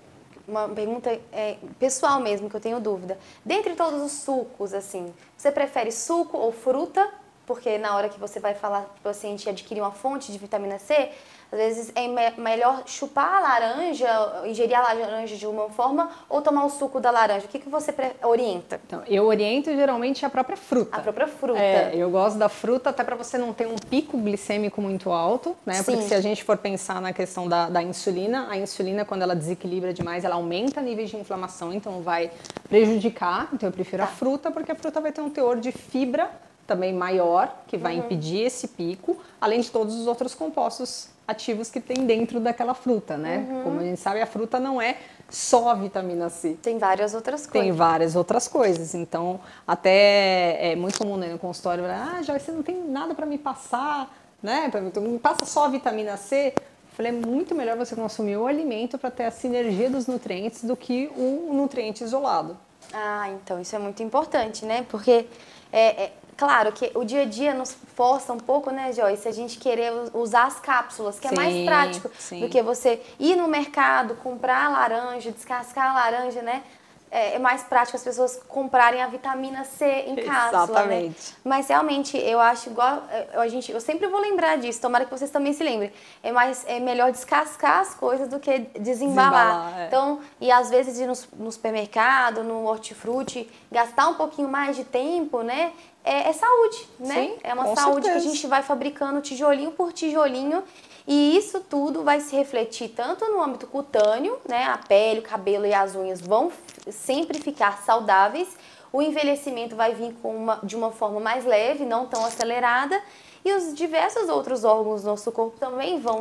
Speaker 1: uma pergunta é, pessoal mesmo, que eu tenho dúvida. Dentre todos os sucos, assim, você prefere suco ou fruta? Porque na hora que você vai falar para o paciente adquirir uma fonte de vitamina C, às vezes é me melhor chupar a laranja, ingerir a laranja de uma forma ou tomar o suco da laranja. O que, que você orienta?
Speaker 2: Então, eu oriento geralmente a própria fruta.
Speaker 1: A própria fruta.
Speaker 2: É, eu gosto da fruta até para você não ter um pico glicêmico muito alto, né? Sim. Porque se a gente for pensar na questão da, da insulina, a insulina quando ela desequilibra demais, ela aumenta níveis de inflamação, então vai prejudicar. Então eu prefiro tá. a fruta porque a fruta vai ter um teor de fibra também maior, que vai uhum. impedir esse pico, além de todos os outros compostos ativos que tem dentro daquela fruta, né? Uhum. Como a gente sabe, a fruta não é só a vitamina C.
Speaker 1: Tem várias outras coisas.
Speaker 2: Tem várias outras coisas. Então, até é muito comum né, no consultório, ah, já você não tem nada para me passar, né? Me passa só a vitamina C. Eu falei, é muito melhor você consumir o alimento para ter a sinergia dos nutrientes do que um nutriente isolado.
Speaker 1: Ah, então isso é muito importante, né? Porque é, é Claro que o dia a dia nos força um pouco, né, Joyce, a gente querer usar as cápsulas, que sim, é mais prático sim. do que você ir no mercado, comprar laranja, descascar a laranja, né? É, é mais prático as pessoas comprarem a vitamina C em cápsula, né? Exatamente. Né? Mas realmente eu acho igual é, a gente, eu sempre vou lembrar disso. Tomara que vocês também se lembrem. É mais é melhor descascar as coisas do que desembalar. desembalar é. Então e às vezes ir no, no supermercado, no hortifruti, gastar um pouquinho mais de tempo, né? É, é saúde, né? Sim, é uma saúde certeza. que a gente vai fabricando tijolinho por tijolinho e isso tudo vai se refletir tanto no âmbito cutâneo, né? A pele, o cabelo e as unhas vão sempre ficar saudáveis. O envelhecimento vai vir com uma, de uma forma mais leve, não tão acelerada. E os diversos outros órgãos do nosso corpo também vão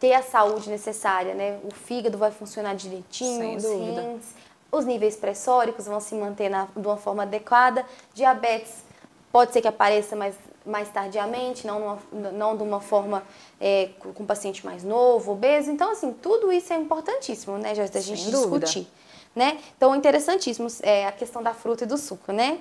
Speaker 1: ter a saúde necessária, né? O fígado vai funcionar direitinho, os rins, os níveis pressóricos vão se manter na, de uma forma adequada, diabetes Pode ser que apareça mais, mais tardiamente, não, numa, não de uma forma é, com um paciente mais novo, obeso. Então, assim, tudo isso é importantíssimo, né, Joyce, da gente discutir. Né? Então, interessantíssimo é, a questão da fruta e do suco, né?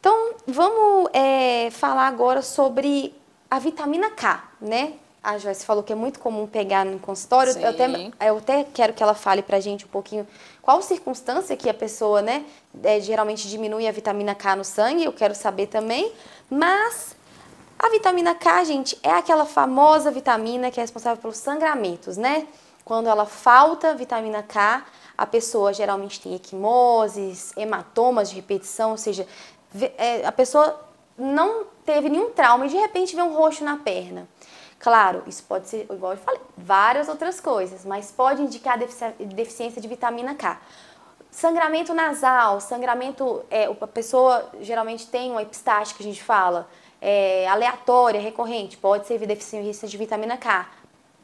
Speaker 1: Então, vamos é, falar agora sobre a vitamina K, né? A Joyce falou que é muito comum pegar no consultório. Eu até, eu até quero que ela fale pra gente um pouquinho qual circunstância que a pessoa, né, é, geralmente diminui a vitamina K no sangue, eu quero saber também. Mas a vitamina K, gente, é aquela famosa vitamina que é responsável pelos sangramentos, né? Quando ela falta vitamina K, a pessoa geralmente tem equimoses, hematomas de repetição, ou seja, é, a pessoa não teve nenhum trauma e de repente vê um roxo na perna. Claro, isso pode ser, igual eu falei, várias outras coisas, mas pode indicar deficiência de vitamina K. Sangramento nasal, sangramento, é, a pessoa geralmente tem uma epistaxe que a gente fala, é, aleatória, recorrente, pode ser deficiência de vitamina K.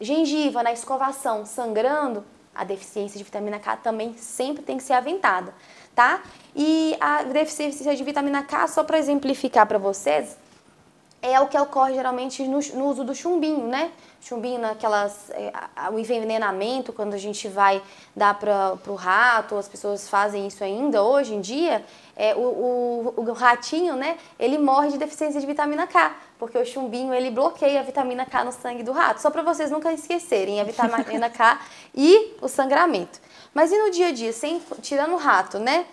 Speaker 1: Gengiva na escovação, sangrando, a deficiência de vitamina K também sempre tem que ser aventada, tá? E a deficiência de vitamina K, só para exemplificar para vocês, é o que ocorre geralmente no, no uso do chumbinho, né? Chumbinho naquelas. É, o envenenamento, quando a gente vai dar para o rato, as pessoas fazem isso ainda hoje em dia. É, o, o, o, ratinho, né? Ele morre de deficiência de vitamina K, porque o chumbinho ele bloqueia a vitamina K no sangue do rato. Só para vocês nunca esquecerem a vitamina K e o sangramento. Mas e no dia a dia, sem, tirando o rato, né?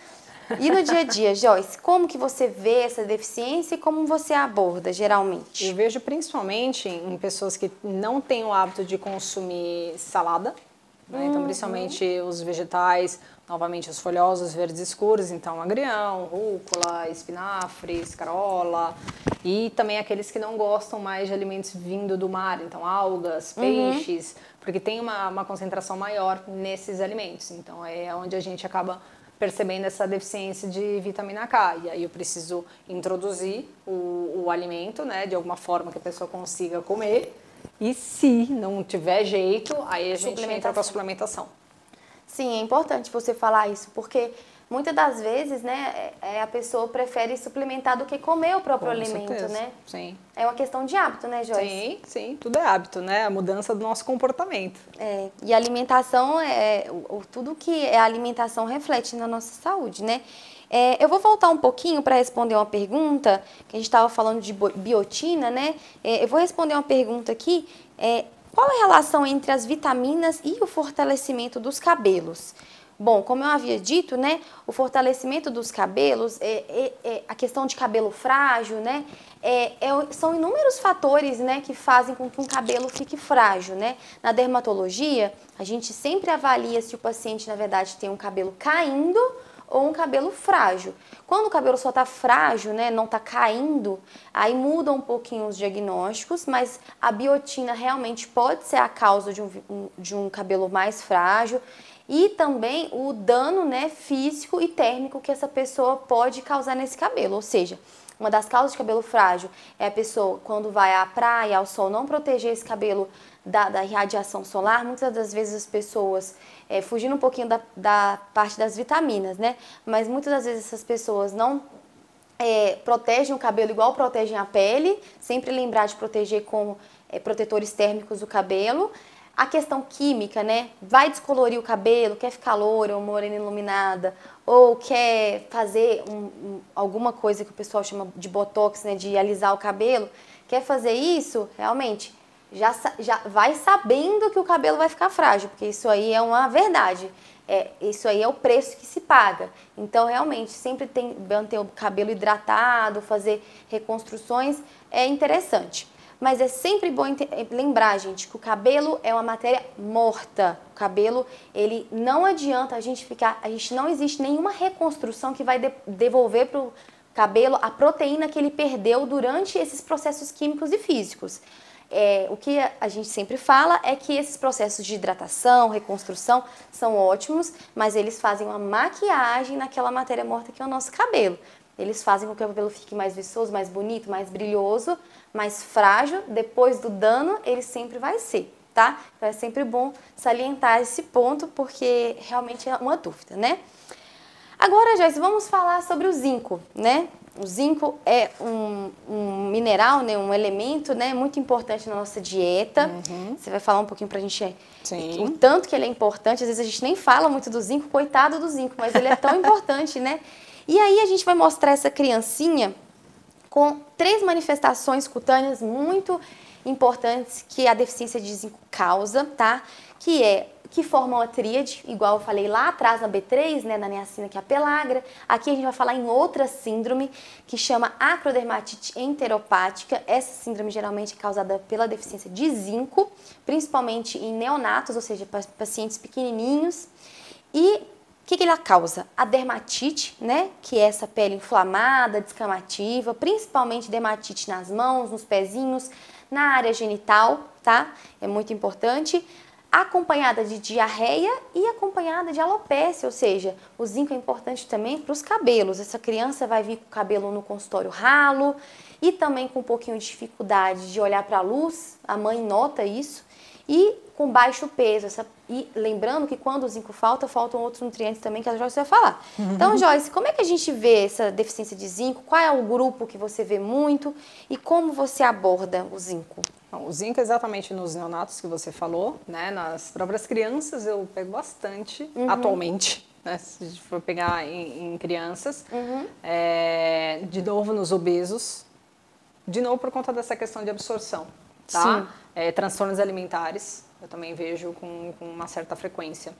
Speaker 1: E no dia a dia, Joyce, como que você vê essa deficiência e como você aborda geralmente?
Speaker 2: Eu vejo principalmente em pessoas que não têm o hábito de consumir salada, né? Então, uhum. então principalmente os vegetais, novamente os folhosos verdes escuros, então agrião, rúcula, espinafre, escarola, e também aqueles que não gostam mais de alimentos vindo do mar, então algas, uhum. peixes, uhum. porque tem uma, uma concentração maior nesses alimentos. Então é onde a gente acaba percebendo essa deficiência de vitamina K. E aí eu preciso introduzir o, o alimento, né, de alguma forma que a pessoa consiga comer. E se não tiver jeito, aí a gente entra para a suplementação.
Speaker 1: Sim, é importante você falar isso, porque muitas das vezes, né, é, é, a pessoa prefere suplementar do que comer o próprio Com alimento, certeza. né?
Speaker 2: Sim.
Speaker 1: É uma questão de hábito, né, Joyce?
Speaker 2: Sim, sim, tudo é hábito, né? A mudança do nosso comportamento.
Speaker 1: É, e a alimentação é o, tudo que é alimentação reflete na nossa saúde, né? É, eu vou voltar um pouquinho para responder uma pergunta, que a gente estava falando de biotina, né? É, eu vou responder uma pergunta aqui. É, qual é a relação entre as vitaminas e o fortalecimento dos cabelos? Bom, como eu havia dito, né, o fortalecimento dos cabelos, é, é, é a questão de cabelo frágil, né, é, é são inúmeros fatores, né, que fazem com que um cabelo fique frágil, né. Na dermatologia, a gente sempre avalia se o paciente, na verdade, tem um cabelo caindo ou um cabelo frágil. Quando o cabelo só está frágil, né, não está caindo, aí muda um pouquinho os diagnósticos, mas a biotina realmente pode ser a causa de um, de um cabelo mais frágil e também o dano né, físico e térmico que essa pessoa pode causar nesse cabelo. Ou seja, Uma das causas de cabelo frágil é a pessoa, quando vai à praia, ao sol, não proteger esse cabelo da, da radiação solar. Muitas das vezes as pessoas, é, fugindo um pouquinho da, da parte das vitaminas, né? Mas muitas das vezes essas pessoas não é, protegem o cabelo igual protegem a pele. Sempre lembrar de proteger com é, protetores térmicos o cabelo. A questão química, né? Vai descolorir o cabelo, quer ficar loura ou morena iluminada, ou quer fazer um, um, alguma coisa que o pessoal chama de botox, né? De alisar o cabelo. Quer fazer isso, realmente, já, já vai sabendo que o cabelo vai ficar frágil, porque isso aí é uma verdade. É, isso aí é o preço que se paga. Então, realmente, sempre tem manter o cabelo hidratado, fazer reconstruções é interessante. Mas é sempre bom é, lembrar, gente, que o cabelo é uma matéria morta. O cabelo, ele não adianta a gente ficar, a gente não existe nenhuma reconstrução que vai de, devolver para o cabelo a proteína que ele perdeu durante esses processos químicos e físicos. É, o que a gente sempre fala é que esses processos de hidratação, reconstrução são ótimos, mas eles fazem uma maquiagem naquela matéria morta que é o nosso cabelo. Eles fazem com que o cabelo fique mais viçoso, mais bonito, mais brilhoso, mais frágil. Depois do dano, ele sempre vai ser, tá? Então é sempre bom salientar esse ponto porque realmente é uma dúvida, né? Agora, Joyce, vamos falar sobre o zinco, né? O zinco é um, um, mineral, né, um elemento né, muito importante na nossa dieta. Uhum. Você vai falar um pouquinho para a gente Sim. o tanto que ele é importante. Às vezes a gente nem fala muito do zinco, coitado do zinco, mas ele é tão importante, né? E aí a gente vai mostrar essa criancinha com três manifestações cutâneas muito importantes que a deficiência de zinco causa, tá? Que é que formam a tríade, igual eu falei lá atrás na B3, né, na niacina, que é a pelagra. Aqui a gente vai falar em outra síndrome que chama acrodermatite enteropática. Essa síndrome geralmente é causada pela deficiência de zinco, principalmente em neonatos, ou seja, pacientes pequenininhos. E o que, que ela causa? A dermatite, né, que é essa pele inflamada, descamativa, principalmente dermatite nas mãos, nos pezinhos, na área genital, tá? É muito importante acompanhada de diarreia e acompanhada de alopecia, ou seja, o zinco é importante também para os cabelos. Essa criança vai vir com o cabelo no consultório ralo e também com um pouquinho de dificuldade de olhar para a luz, a mãe nota isso, e com baixo peso. Essa, e lembrando que quando o zinco falta, faltam outros nutrientes também que a Joyce vai falar. Uhum. Então, Joyce, como é que a gente vê essa deficiência de zinco? Qual é o grupo que você vê muito e como você aborda o zinco?
Speaker 2: o zinco é exatamente nos neonatos que você falou, né? Nas próprias crianças eu pego bastante uhum. atualmente. Né, se a gente for pegar em, em crianças, uhum. é, de novo nos obesos, de novo por conta dessa questão de absorção, tá? É, transtornos alimentares, eu também vejo com, com uma certa frequência.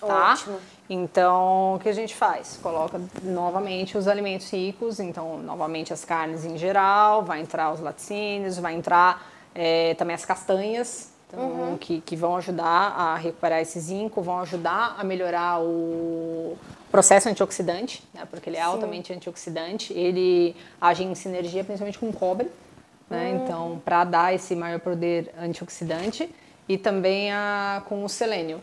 Speaker 2: Tá? Ótimo. Então, o que a gente faz? Coloca novamente os alimentos ricos, então, novamente as carnes em geral, vai entrar os laticínios, vai entrar é, também as castanhas, então, uhum. que, que vão ajudar a recuperar esse zinco, vão ajudar a melhorar o processo antioxidante, né, porque ele é Sim. altamente antioxidante, ele age em sinergia principalmente com cobre, né, uhum. então para dar esse maior poder antioxidante e também a, com o selênio.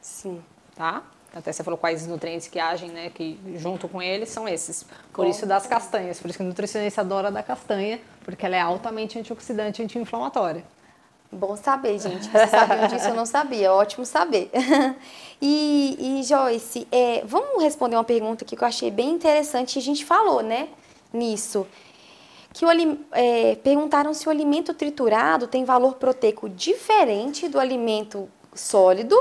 Speaker 1: Sim.
Speaker 2: Tá? Até você falou quais nutrientes que agem, né? Que junto com eles são esses. Por isso das castanhas. Por isso que o nutricionista adora da castanha, porque ela é altamente antioxidante e anti-inflamatória.
Speaker 1: Bom saber, gente. Você sabia disso? Eu não sabia. Ótimo saber. e, e Joyce, é, vamos responder uma pergunta aqui que eu achei bem interessante a gente falou, né? Nisso. Que o, é, perguntaram se o alimento triturado tem valor proteico diferente do alimento sólido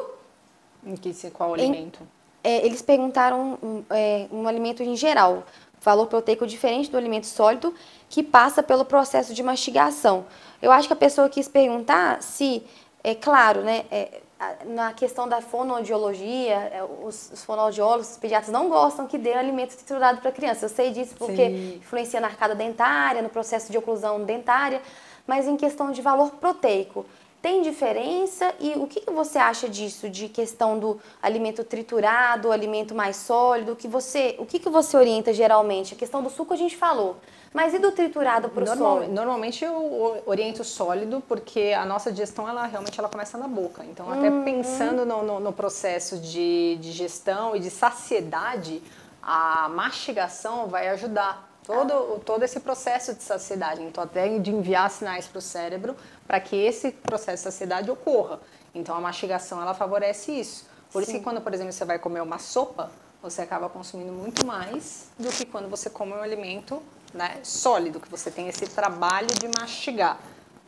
Speaker 2: em que qual alimento?
Speaker 1: Em, é, eles perguntaram um, é, um alimento em geral, valor proteico diferente do alimento sólido que passa pelo processo de mastigação. Eu acho que a pessoa quis perguntar se, é claro, né, é, na questão da fonoaudiologia, é, os, os fonoaudiólogos, os pediatras não gostam que dê alimento triturado para criança. Eu sei disso porque Sim. influencia na arcada dentária, no processo de oclusão dentária, mas em questão de valor proteico. Tem diferença e o que, que você acha disso, de questão do alimento triturado, alimento mais sólido? Que você, o que, que você orienta geralmente? A questão do suco a gente falou, mas e do triturado para o Normal, sólido?
Speaker 2: Normalmente eu oriento sólido porque a nossa digestão ela realmente ela começa na boca. Então até uhum. pensando no, no, no, processo de digestão e de saciedade, a mastigação vai ajudar todo, todo esse processo de saciedade. Então, até de enviar sinais para o cérebro para que esse processo de saciedade ocorra. Então, a mastigação, ela favorece isso. Por Sim. isso que quando, por exemplo, você vai comer uma sopa, você acaba consumindo muito mais do que quando você come um alimento né, sólido, que você tem esse trabalho de mastigar.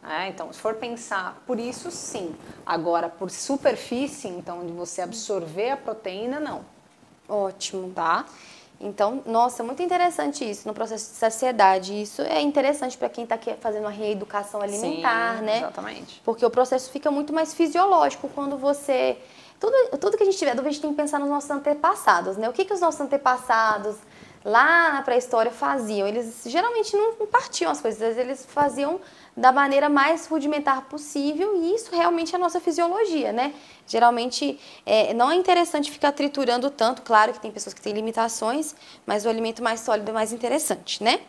Speaker 2: É, então, se for pensar por isso, sim. Agora, por superfície, então, de você absorver a proteína, não.
Speaker 1: Ótimo. Tá? Então, nossa, muito interessante isso no processo de saciedade. Isso é interessante para quem está fazendo uma reeducação alimentar,
Speaker 2: sim,
Speaker 1: né?
Speaker 2: Exatamente.
Speaker 1: Porque o processo fica muito mais fisiológico quando você. Tudo, tudo que a gente tiver a gente tem que pensar nos nossos antepassados, né? O que, que os nossos antepassados lá na pré-história faziam? Eles geralmente não partiam as coisas, eles faziam da maneira mais rudimentar possível e isso realmente é a nossa fisiologia, né? Geralmente é, não é interessante ficar triturando tanto, claro que tem pessoas que têm limitações, mas o alimento mais sólido é mais interessante, né?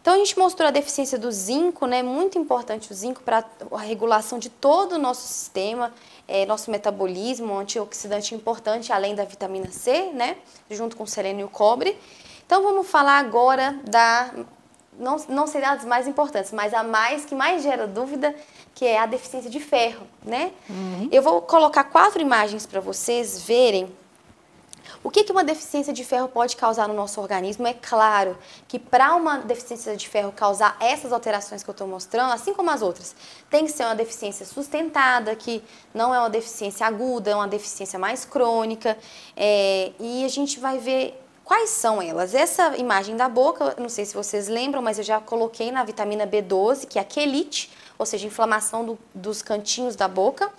Speaker 1: Então a gente mostrou a deficiência do zinco, né? Muito importante o zinco para a regulação de todo o nosso sistema, é, nosso metabolismo, um antioxidante importante, além da vitamina C, né? Junto com o selênio e o cobre. Então vamos falar agora da não, não seria das mais importantes, mas a mais que mais gera dúvida, que é a deficiência de ferro, né? Uhum. Eu vou colocar quatro imagens para vocês verem o que, que uma deficiência de ferro pode causar no nosso organismo. É claro que para uma deficiência de ferro causar essas alterações que eu estou mostrando, assim como as outras, tem que ser uma deficiência sustentada, que não é uma deficiência aguda, é uma deficiência mais crônica. É, e a gente vai ver Quais são elas? Essa imagem da boca, não sei se vocês lembram, mas eu já coloquei na vitamina B12, que é a quelite, ou seja, inflamação do, dos cantinhos da boca.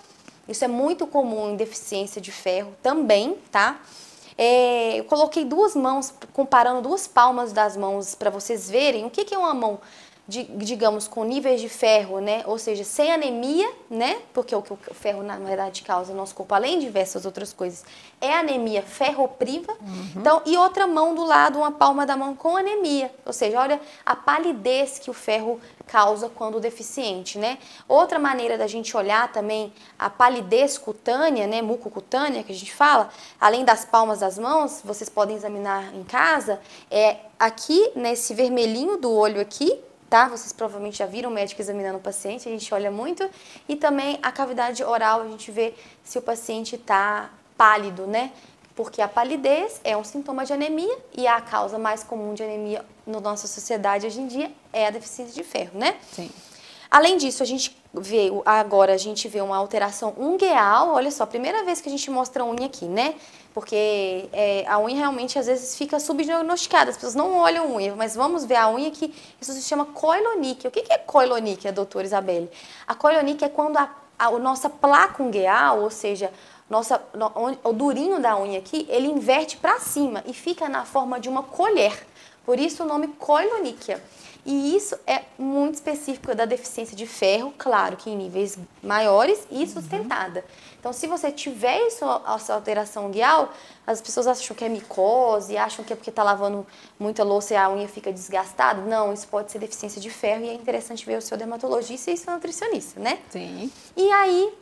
Speaker 1: Isso é muito comum em deficiência de ferro também, tá? É, eu coloquei duas mãos, comparando duas palmas das mãos para vocês verem o que, que é uma mão de, digamos, com níveis de ferro, né? Ou seja, sem anemia, né? Porque o que o ferro, na verdade, causa no nosso corpo, além de diversas outras coisas, é anemia ferropriva. Uhum. Então, e outra mão do lado, uma palma da mão com anemia. Ou seja, olha a palidez que o ferro causa quando deficiente, né? Outra maneira da gente olhar também a palidez cutânea, né, mucocutânea que a gente fala, além das palmas das mãos, vocês podem examinar em casa, é aqui nesse vermelhinho do olho aqui, tá? Vocês provavelmente já viram o médico examinando o paciente, a gente olha muito. E também a cavidade oral, a gente vê se o paciente está pálido, né? Porque a palidez é um sintoma de anemia e a causa mais comum de anemia na nossa sociedade hoje em dia é a deficiência de ferro, né?
Speaker 2: Sim.
Speaker 1: Além disso, a gente vê, agora a gente vê uma alteração ungueal, olha só, primeira vez que a gente mostra a unha aqui, né? Porque é, a unha realmente às vezes fica subdiagnosticada, as pessoas não olham a unha, mas vamos ver a unha que isso se chama coiloníquia. O que é coiloníquia, doutora Isabelle? A coiloníquia é quando a, a, a nossa placa ungueal, ou seja, nossa, no, o durinho da unha aqui, ele inverte para cima e fica na forma de uma colher. Por isso o nome coiloníquia. E isso é muito específico da deficiência de ferro, claro que em níveis maiores e sustentada. Então, se você tiver isso, essa alteração guial, as pessoas acham que é micose, acham que é porque está lavando muita louça e a unha fica desgastada. Não, isso pode ser deficiência de ferro e é interessante ver o seu dermatologista e seu nutricionista, né?
Speaker 2: Sim.
Speaker 1: E aí,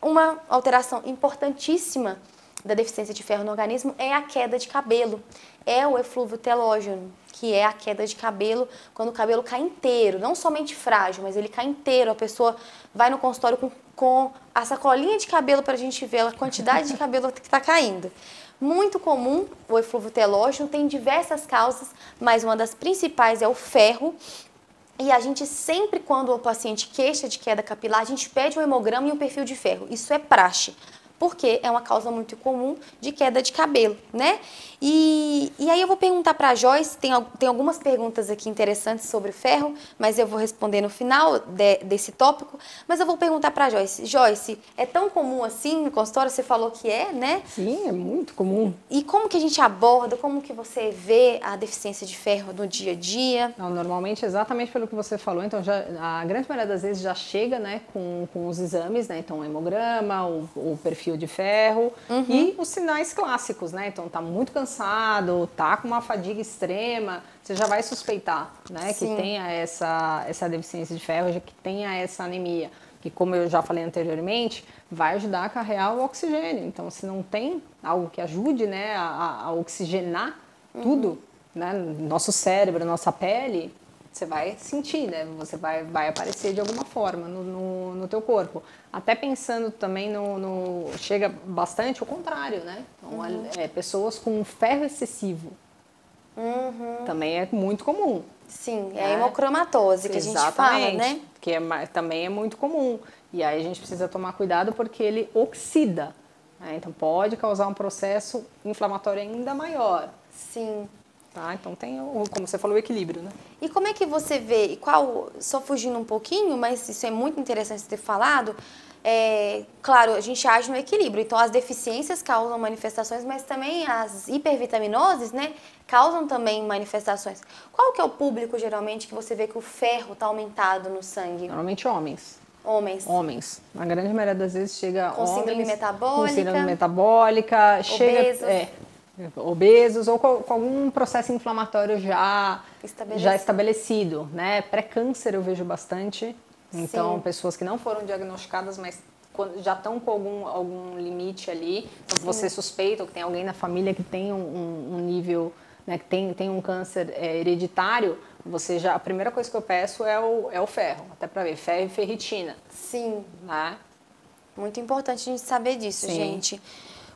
Speaker 1: uma alteração importantíssima da deficiência de ferro no organismo é a queda de cabelo, é o eflúvio telógeno que é a queda de cabelo, quando o cabelo cai inteiro, não somente frágil, mas ele cai inteiro. A pessoa vai no consultório com, com a sacolinha de cabelo para a gente ver a quantidade de cabelo que está caindo. Muito comum o eflúvio telógeno, tem diversas causas, mas uma das principais é o ferro. E a gente sempre, quando o paciente queixa de queda capilar, a gente pede um hemograma e um perfil de ferro. Isso é praxe porque é uma causa muito comum de queda de cabelo, né? E, e aí eu vou perguntar para a Joyce, tem, tem algumas perguntas aqui interessantes sobre ferro, mas eu vou responder no final de, desse tópico, mas eu vou perguntar para a Joyce. Joyce, é tão comum assim no consultório? Você falou que é, né?
Speaker 2: Sim, é muito comum.
Speaker 1: E como que a gente aborda, como que você vê a deficiência de ferro no dia a dia?
Speaker 2: Não, normalmente, exatamente pelo que você falou, então já, a grande maioria das vezes já chega, né, com, com os exames, né, então o hemograma, o, o perfil fio de ferro uhum. e os sinais clássicos, né? Então tá muito cansado, tá com uma fadiga extrema, você já vai suspeitar, né, Sim. que tenha essa essa deficiência de ferro, que tenha essa anemia, que como eu já falei anteriormente, vai ajudar a carregar o oxigênio. Então se não tem algo que ajude, né, a, a oxigenar uhum. tudo, né, nosso cérebro, nossa pele, você vai sentir, né? Você vai, vai aparecer de alguma forma no, no, no teu corpo. Até pensando também no, no, Chega bastante o contrário, né? Então, uhum. é, pessoas com ferro excessivo. Uhum. Também é muito comum.
Speaker 1: Sim, é a hemocromatose que Exatamente, a gente fala, né?
Speaker 2: Que é, também é muito comum. E aí a gente precisa tomar cuidado porque ele oxida. Né? Então pode causar um processo inflamatório ainda maior.
Speaker 1: Sim.
Speaker 2: Tá? Então tem, o, como você falou, o equilíbrio, né?
Speaker 1: E como é que você vê, qual, só fugindo um pouquinho, mas isso é muito interessante ter falado, é, claro, a gente age no equilíbrio, então as deficiências causam manifestações, mas também as hipervitaminoses, né, causam também manifestações. Qual que é o público, geralmente, que você vê que o ferro está aumentado no sangue?
Speaker 2: Normalmente homens.
Speaker 1: Homens.
Speaker 2: Homens. Na grande maioria das vezes chega
Speaker 1: com
Speaker 2: homens,
Speaker 1: síndrome metabólica.
Speaker 2: Com síndrome metabólica,
Speaker 1: obesos.
Speaker 2: chega é, obesos ou com, com, algum processo inflamatório já estabelecido, já estabelecido né? Pré-câncer eu vejo bastante. Então, Sim. pessoas que não foram diagnosticadas, mas já estão com algum, algum limite ali, então você suspeita ou que tem alguém na família que tem um, um nível, né, que tem, tem um câncer é, hereditário, você já a primeira coisa que eu peço é o, é o ferro, até para ver, ferro e ferritina.
Speaker 1: Sim.
Speaker 2: Né?
Speaker 1: Muito importante a gente saber disso, Sim. gente.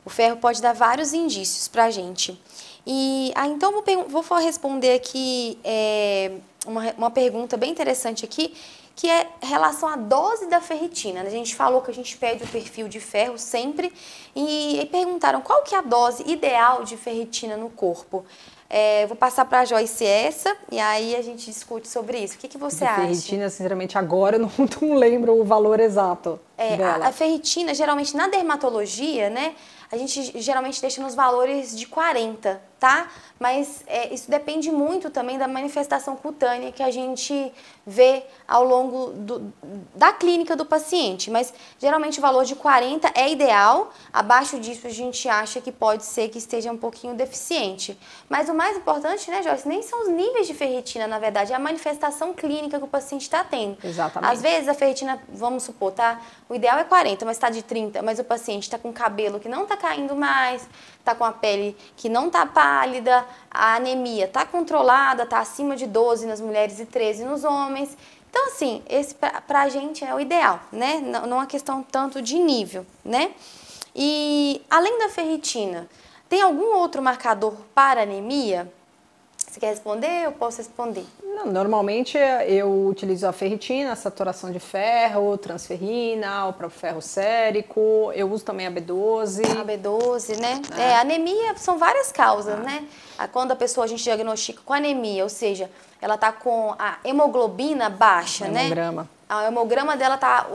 Speaker 1: O ferro pode dar vários indícios para a gente. E ah, então vou, vou responder aqui é, uma, uma pergunta bem interessante aqui, que é relação à dose da ferritina. A gente falou que a gente pede o perfil de ferro sempre e, e perguntaram qual que é a dose ideal de ferritina no corpo. É, vou passar para a Joyce essa e aí a gente discute sobre isso. O que, que você
Speaker 2: a
Speaker 1: acha?
Speaker 2: Ferritina, sinceramente, agora eu não, não lembro o valor exato.
Speaker 1: É, a, a, ferritina, geralmente na dermatologia, né? A gente geralmente deixa nos valores de 40, tá? Mas é, isso depende muito também da manifestação cutânea que a gente vê ao longo do, da clínica do paciente. Mas geralmente o valor de 40 é ideal, abaixo disso a gente acha que pode ser que esteja um pouquinho deficiente. Mas o mais importante, né, Joyce, nem são os níveis de ferritina, na verdade, é a manifestação clínica que o paciente está tendo.
Speaker 2: Exatamente.
Speaker 1: Às vezes a ferritina, vamos supor, tá? O ideal é 40, mas está de 30, mas o paciente está com cabelo que não está caindo mais, está com a pele que não está pálida, a anemia está controlada, está acima de 12 nas mulheres e 13 nos homens. Então, assim, esse para a gente é o ideal, né? Não, não é questão tanto de nível, né? E além da ferritina, tem algum outro marcador para anemia? Você quer responder? Eu posso responder.
Speaker 2: Não, normalmente eu utilizo a ferritina, a saturação de ferro, transferrina, o próprio ferro sérico. Eu uso também a B12.
Speaker 1: A B12, né? É, é anemia são várias causas, ah. né? Quando a pessoa a gente diagnostica com anemia, ou seja, ela está com a hemoglobina baixa,
Speaker 2: a
Speaker 1: né?
Speaker 2: Hemograma.
Speaker 1: A hemograma dela tá,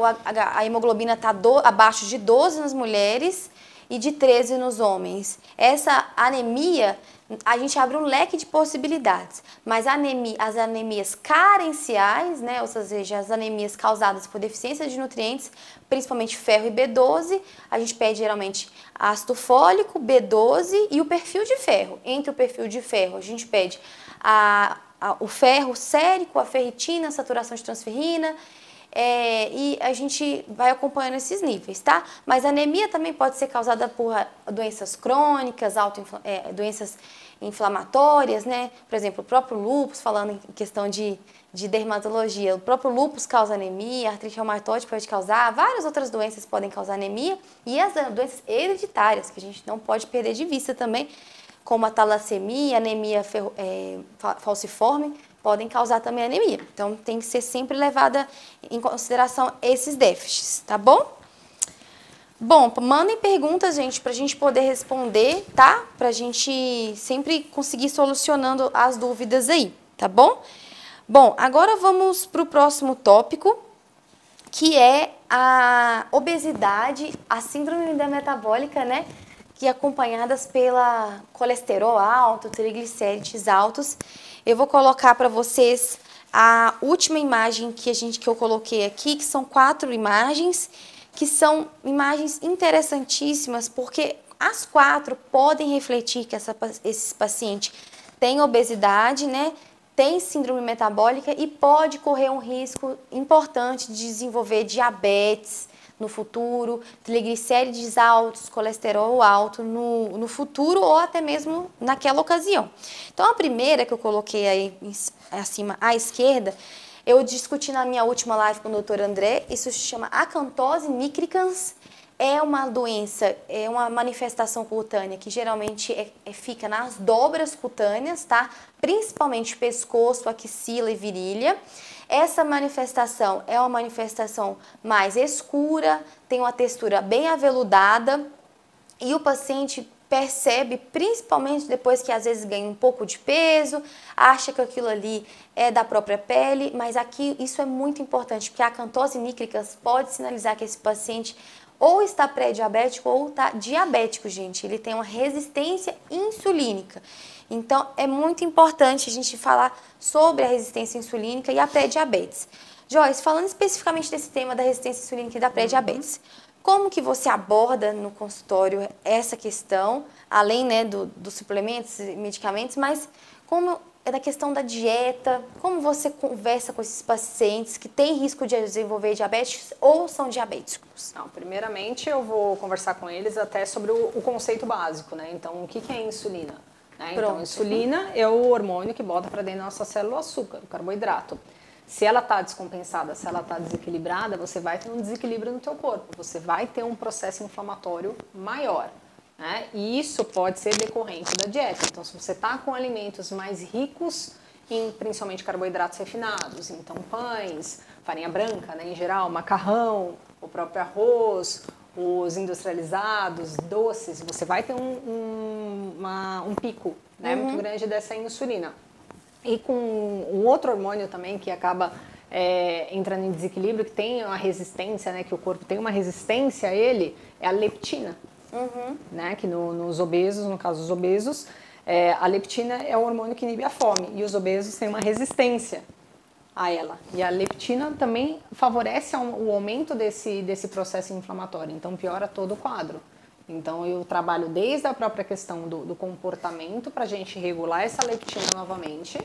Speaker 1: a hemoglobina está abaixo de 12 nas mulheres e de 13 nos homens. Essa anemia a gente abre um leque de possibilidades, mas anemia, as anemias carenciais, né, ou seja, as anemias causadas por deficiência de nutrientes, principalmente ferro e B12, a gente pede geralmente ácido fólico, B12 e o perfil de ferro. Entre o perfil de ferro, a gente pede a, a, o ferro sérico, a ferritina, a saturação de transferrina é, e a gente vai acompanhando esses níveis, tá? Mas anemia também pode ser causada por doenças crônicas, auto, é, doenças inflamatórias, né? Por exemplo, o próprio lúpus, falando em questão de, de dermatologia, o próprio lúpus causa anemia, artrite reumatoide pode causar, várias outras doenças podem causar anemia e as doenças hereditárias, que a gente não pode perder de vista também, como a talassemia, anemia ferro, é, falciforme, podem causar também anemia. Então, tem que ser sempre levada em consideração esses déficits, tá bom? Bom, mandem perguntas, gente, para a gente poder responder, tá? Para a gente sempre conseguir solucionando as dúvidas aí, tá bom? Bom, agora vamos para o próximo tópico, que é a obesidade, a síndrome da metabólica, né? Que é acompanhadas pela colesterol alto, triglicérides altos. Eu vou colocar para vocês a última imagem que a gente que eu coloquei aqui, que são quatro imagens que são imagens interessantíssimas, porque as quatro podem refletir que essa, esse paciente tem obesidade, né? tem síndrome metabólica e pode correr um risco importante de desenvolver diabetes no futuro, triglicérides altos, colesterol alto no, no futuro ou até mesmo naquela ocasião. Então, a primeira que eu coloquei aí acima à esquerda, eu discuti na minha última live com o doutor André, isso se chama acantose nigricans é uma doença, é uma manifestação cutânea que geralmente é, é, fica nas dobras cutâneas, tá? Principalmente pescoço, axila e virilha. Essa manifestação é uma manifestação mais escura, tem uma textura bem aveludada e o paciente percebe, principalmente depois que às vezes ganha um pouco de peso, acha que aquilo ali é da própria pele, mas aqui isso é muito importante, porque a acantose nícricas pode sinalizar que esse paciente ou está pré-diabético ou está diabético, gente. Ele tem uma resistência insulínica. Então, é muito importante a gente falar sobre a resistência insulínica e a pré-diabetes. Joyce, falando especificamente desse tema da resistência insulínica e da pré-diabetes, como que você aborda no consultório essa questão, além né, do, dos suplementos e medicamentos, mas como é da questão da dieta, como você conversa com esses pacientes que têm risco de desenvolver diabetes ou são diabéticos?
Speaker 2: Não, primeiramente eu vou conversar com eles até sobre o, o conceito básico, né? Então, o que, que é insulina? Né? Então, insulina é o hormônio que bota para dentro da nossa célula o açúcar, o carboidrato. Se ela está descompensada, se ela está desequilibrada, você vai ter um desequilíbrio no teu corpo, você vai ter um processo inflamatório maior. Né? E isso pode ser decorrente da dieta. Então, se você está com alimentos mais ricos em principalmente carboidratos refinados, então pães, farinha branca, né, em geral, macarrão, o próprio arroz, os industrializados, doces, você vai ter um, um, uma, um pico né, uhum. muito grande dessa insulina. E com um outro hormônio também que acaba é, entrando em desequilíbrio, que tem uma resistência, né, que o corpo tem uma resistência a ele, é a leptina. Uhum. Né? Que no, nos obesos, no caso dos obesos, é, a leptina é o hormônio que inibe a fome e os obesos têm uma resistência a ela. E a leptina também favorece o aumento desse, desse processo inflamatório, então piora todo o quadro. Então eu trabalho desde a própria questão do, do comportamento para a gente regular essa leptina novamente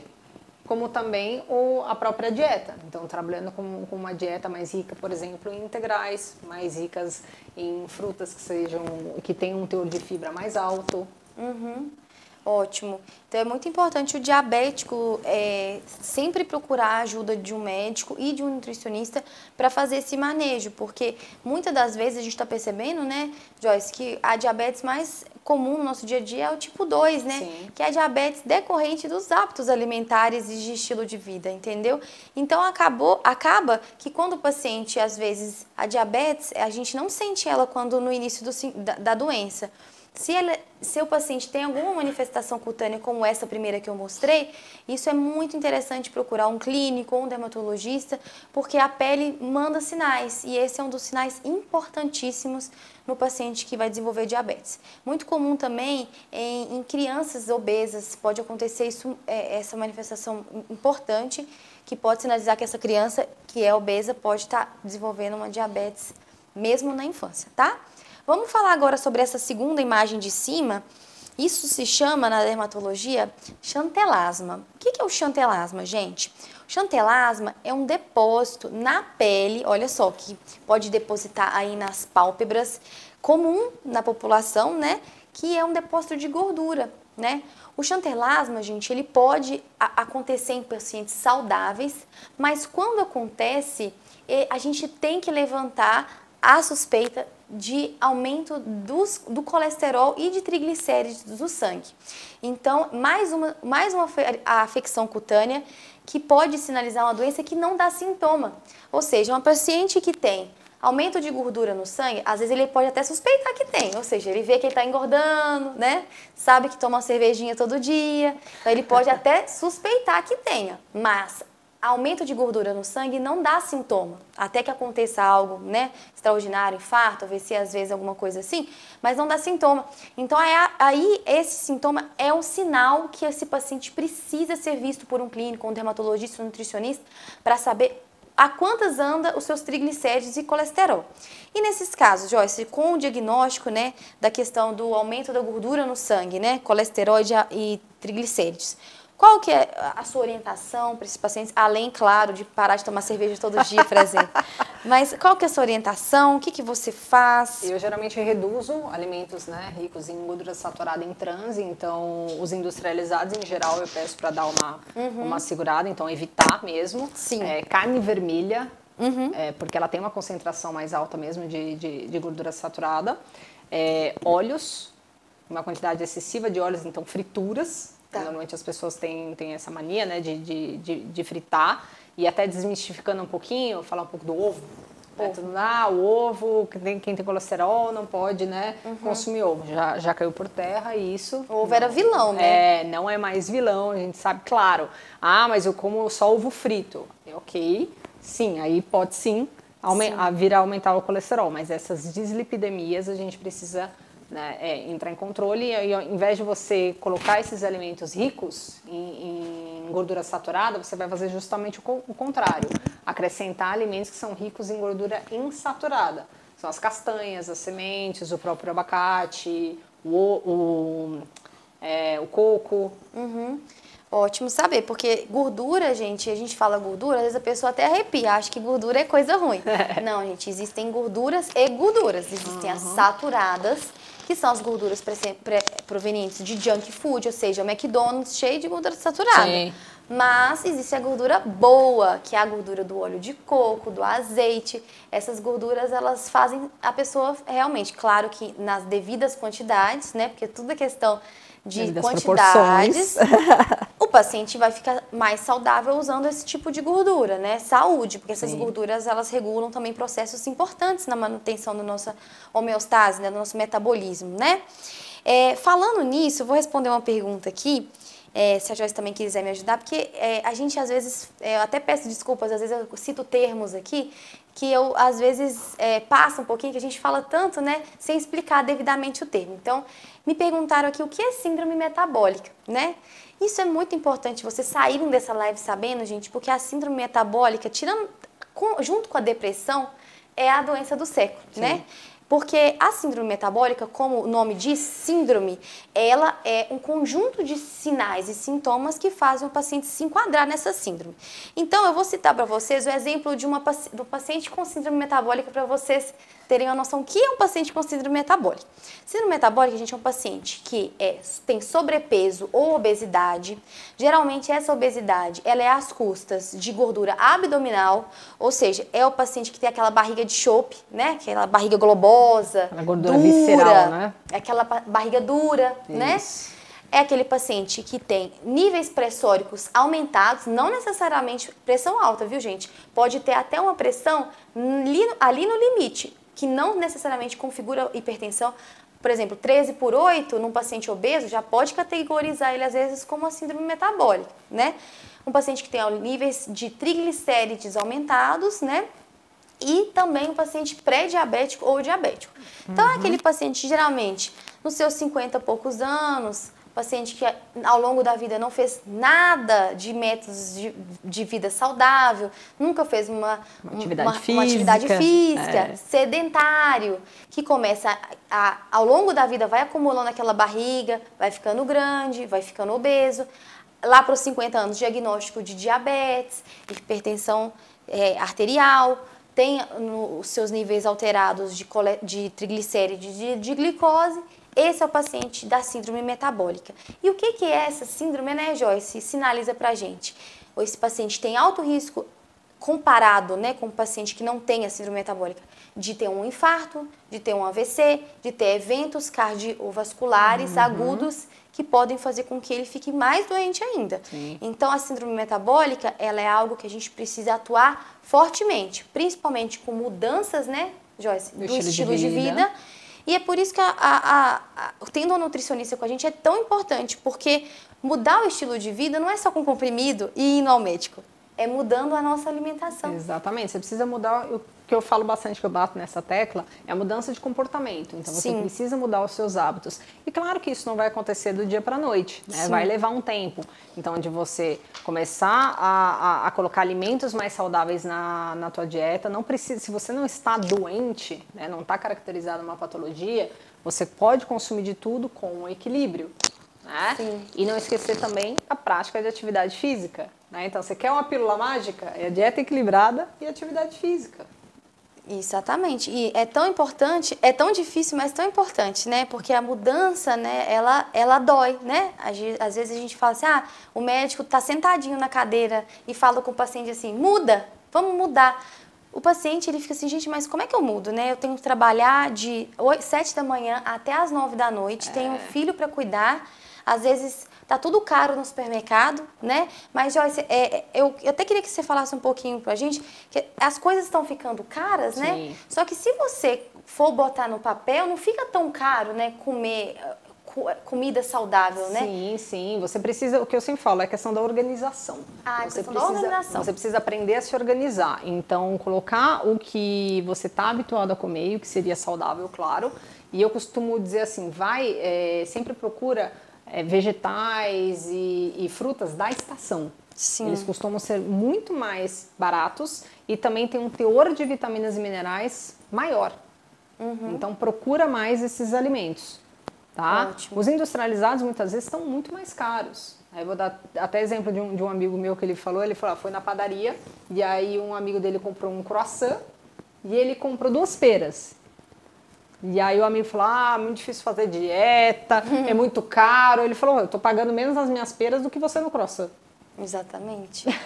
Speaker 2: como também o, a própria dieta. Então, trabalhando com, com, uma dieta mais rica, por exemplo, em integrais, mais ricas em frutas que sejam que tenham um teor de fibra mais alto.
Speaker 1: Uhum. Ótimo. Então é muito importante o diabético é, sempre procurar a ajuda de um médico e de um nutricionista para fazer esse manejo, porque muitas das vezes a gente está percebendo, né, Joyce, que a diabetes mais comum no nosso dia a dia é o tipo 2, né? Sim. Que é a diabetes decorrente dos hábitos alimentares e de estilo de vida, entendeu? Então acabou, acaba que quando o paciente, às vezes, a diabetes, a gente não sente ela quando no início do, da, da doença. Se, ela, paciente tem alguma manifestação cutânea como essa primeira que eu mostrei, isso é muito interessante procurar um clínico ou um dermatologista, porque a pele manda sinais e esse é um dos sinais importantíssimos no paciente que vai desenvolver diabetes. Muito comum também em, em crianças obesas, pode acontecer isso, é, essa manifestação importante, que pode sinalizar que essa criança que é obesa pode estar desenvolvendo uma diabetes mesmo na infância, tá? Vamos falar agora sobre essa segunda imagem de cima. Isso se chama na dermatologia chantelasma. O que é o chantelasma, gente? O chantelasma é um depósito na pele, olha só, que pode depositar aí nas pálpebras, comum na população, né? Que é um depósito de gordura, né? O chantelasma, gente, ele pode acontecer em pacientes saudáveis, mas quando acontece, a gente tem que levantar a suspeita de aumento dos, do colesterol e de triglicéridos do sangue. Então, mais uma, mais uma afecção cutânea que pode sinalizar uma doença que não dá sintoma. Ou seja, uma paciente que tem aumento de gordura no sangue, às vezes ele pode até suspeitar que tem, ou seja, ele vê que ele está engordando, né? Sabe que toma uma cervejinha todo dia, então ele pode até suspeitar que tenha, mas aumento de gordura no sangue não dá sintoma, até que aconteça algo, né, extraordinário, infarto, AVC, às vezes alguma coisa assim, mas não dá sintoma. Então aí esse sintoma é um sinal que esse paciente precisa ser visto por um clínico, um dermatologista, um nutricionista, para saber a quantas anda os seus triglicéridos e colesterol. E nesses casos, Joyce, com o diagnóstico, né, da questão do aumento da gordura no sangue, né, colesterol e triglicéridos, Qual que é a sua orientação para esses pacientes, além, claro, de parar de tomar cerveja todo dia, por exemplo? Mas qual que é a sua orientação? O que, que você faz?
Speaker 2: Eu geralmente reduzo alimentos né, ricos em gordura saturada em trans, então os industrializados em geral eu peço para dar uma, uhum. uma segurada, então evitar mesmo.
Speaker 1: Sim.
Speaker 2: É, carne vermelha, uhum. é, porque ela tem uma concentração mais alta mesmo de, de, de gordura saturada. É, óleos, uma quantidade excessiva de óleos, então frituras, Tá. Normalmente as pessoas têm, têm essa mania né, de, de, de, de, fritar. E até desmistificando um pouquinho, falar um pouco do ovo. Né? Tudo, ah, o ovo, quem tem, quem tem colesterol não pode né, uhum. consumir ovo. Já, já caiu por terra e isso.
Speaker 1: O ovo não, era vilão, né?
Speaker 2: É, não é mais vilão, a gente sabe, claro. Ah, mas eu como só ovo frito. É ok, sim, aí pode sim, sim. vir a aumentar o colesterol. Mas essas dislipidemias a gente precisa né, é, entrar em controle e, ao invés de você colocar esses alimentos ricos em, em gordura saturada, você vai fazer justamente o, o, contrário, acrescentar alimentos que são ricos em gordura insaturada. São as castanhas, as sementes, o próprio abacate, o, o, é, o coco.
Speaker 1: Uhum. Ótimo saber, porque gordura, gente, a gente fala gordura, às vezes a pessoa até arrepia, acha que gordura é coisa ruim. Não, gente, existem gorduras e gorduras. Existem uhum. as saturadas, que são as gorduras provenientes de junk food, ou seja, o McDonald's cheio de gordura saturada. Sim. Mas existe a gordura boa, que é a gordura do óleo de coco, do azeite. Essas gorduras, elas fazem a pessoa realmente, claro que nas devidas quantidades, né? Porque tudo é questão de quantidades, o paciente vai ficar mais saudável usando esse tipo de gordura, né? Saúde, porque essas Sim. gorduras elas regulam também processos importantes na manutenção da nossa homeostase, né? do nosso metabolismo, né? É, falando nisso, eu vou responder uma pergunta aqui. É, se a Joyce também quiser me ajudar, porque é, a gente às vezes, é, eu até peço desculpas, às vezes eu cito termos aqui que eu às vezes é, passa um pouquinho, que a gente fala tanto, né, sem explicar devidamente o termo. Então, me perguntaram aqui o que é síndrome metabólica, né? Isso é muito importante você saírem dessa live sabendo, gente, porque a síndrome metabólica, tirando com, junto com a depressão, é a doença do século, Sim. né? Porque a síndrome metabólica, como o nome diz, síndrome, ela é um conjunto de sinais e sintomas que fazem o paciente se enquadrar nessa síndrome. Então, eu vou citar para vocês o exemplo de uma do paciente com síndrome metabólica para vocês terem uma noção que é um paciente com síndrome metabólica. Síndrome metabólica, a gente, é um paciente que é, tem sobrepeso ou obesidade. Geralmente, essa obesidade ela é às custas de gordura abdominal, ou seja, é o paciente que tem aquela barriga de chope, né? Aquela barriga globosa, a gordura dura, visceral, né? É aquela barriga dura, né? Isso. né? é aquele paciente que tem níveis pressóricos aumentados, não necessariamente pressão alta, viu, gente? Pode ter até uma pressão ali no limite, que não necessariamente configura hipertensão. Por exemplo, 13 por 8 num paciente obeso já pode categorizar ele às vezes como uma síndrome metabólica, né? Um paciente que tem níveis de triglicérides aumentados, né? E também um paciente pré-diabético ou diabético. Então, é uhum. aquele paciente geralmente nos seus 50 e poucos anos, paciente que ao longo da vida não fez nada de métodos de, de vida saudável, nunca fez uma,
Speaker 2: uma atividade uma, física, uma
Speaker 1: atividade física é. sedentário, que começa a, a, ao longo da vida vai acumulando aquela barriga, vai ficando grande, vai ficando obeso. Lá para os 50 anos, diagnóstico de diabetes, hipertensão é, arterial, tem no, os seus níveis alterados de, de triglicérides de, de glicose esse é o paciente da síndrome metabólica. E o que, que é essa síndrome, né, Joyce? Sinaliza pra gente. Esse paciente tem alto risco comparado né, com o paciente que não tem a síndrome metabólica, de ter um infarto, de ter um AVC, de ter eventos cardiovasculares uhum. agudos que podem fazer com que ele fique mais doente ainda. Sim. Então, a síndrome metabólica, ela é algo que a gente precisa atuar fortemente, principalmente com mudanças, né, Joyce, do, do estilo, estilo, de vida, de vida e é por isso que a, a, a, tendo um nutricionista com a gente é tão importante, porque mudar o estilo de vida não é só com comprimido e ir ao médico é mudando a nossa alimentação.
Speaker 2: Exatamente. Você precisa mudar. O que eu falo bastante, que eu bato nessa tecla, é a mudança de comportamento. Então você Sim. precisa mudar os seus hábitos. E claro que isso não vai acontecer do dia para a noite, né? vai levar um tempo. Então, de você começar a, a, a, colocar alimentos mais saudáveis na, na tua dieta, não precisa. Se você não está doente, né? não está caracterizado uma patologia, você pode consumir de tudo com um equilíbrio. Né? E não esquecer também a prática de atividade física. Né? Então, você quer uma pílula mágica? É a dieta equilibrada e atividade física.
Speaker 1: Exatamente. E é tão importante, é tão difícil, mas tão importante, né? Porque a mudança, né, ela, ela dói, né? Às vezes a gente fala assim, ah, o médico está sentadinho na cadeira e fala com o paciente assim, muda, vamos mudar. O paciente, ele fica assim, gente, mas como é que eu mudo, né? Eu tenho que trabalhar de 8, 7 da manhã até as 9 da noite, é. tenho um filho para cuidar, às vezes Tá tudo caro no supermercado, né? Mas, Joyce, é, é, eu, eu até queria que você falasse um pouquinho pra gente, que as coisas estão ficando caras, né? Sim. né? Só que se você for botar no papel, não fica tão caro, né? Comer comida saudável, né?
Speaker 2: Sim, sim. Você precisa, o que eu sempre falo, é a questão da organização.
Speaker 1: Ah,
Speaker 2: você
Speaker 1: questão
Speaker 2: precisa,
Speaker 1: da organização.
Speaker 2: Você precisa aprender a se organizar. Então, colocar o que você está habituado a comer, o que seria saudável, claro. E eu costumo dizer assim, vai, é, sempre procura é, vegetais e, e, frutas da estação. Sim. Eles costumam ser muito mais baratos e também tem um teor de vitaminas e minerais maior. Uhum. Então procura mais esses alimentos. Tá? Ótimo. Os industrializados muitas vezes estão muito mais caros. Aí vou dar até exemplo de um, de um amigo meu que ele falou, ele falou, ah, foi na padaria e aí um amigo dele comprou um croissant e ele comprou duas peras. E aí o amigo falou: Ah, muito difícil fazer dieta, é muito caro. Ele falou: Eu tô pagando menos nas minhas peras do que você no croissant.
Speaker 1: Exatamente.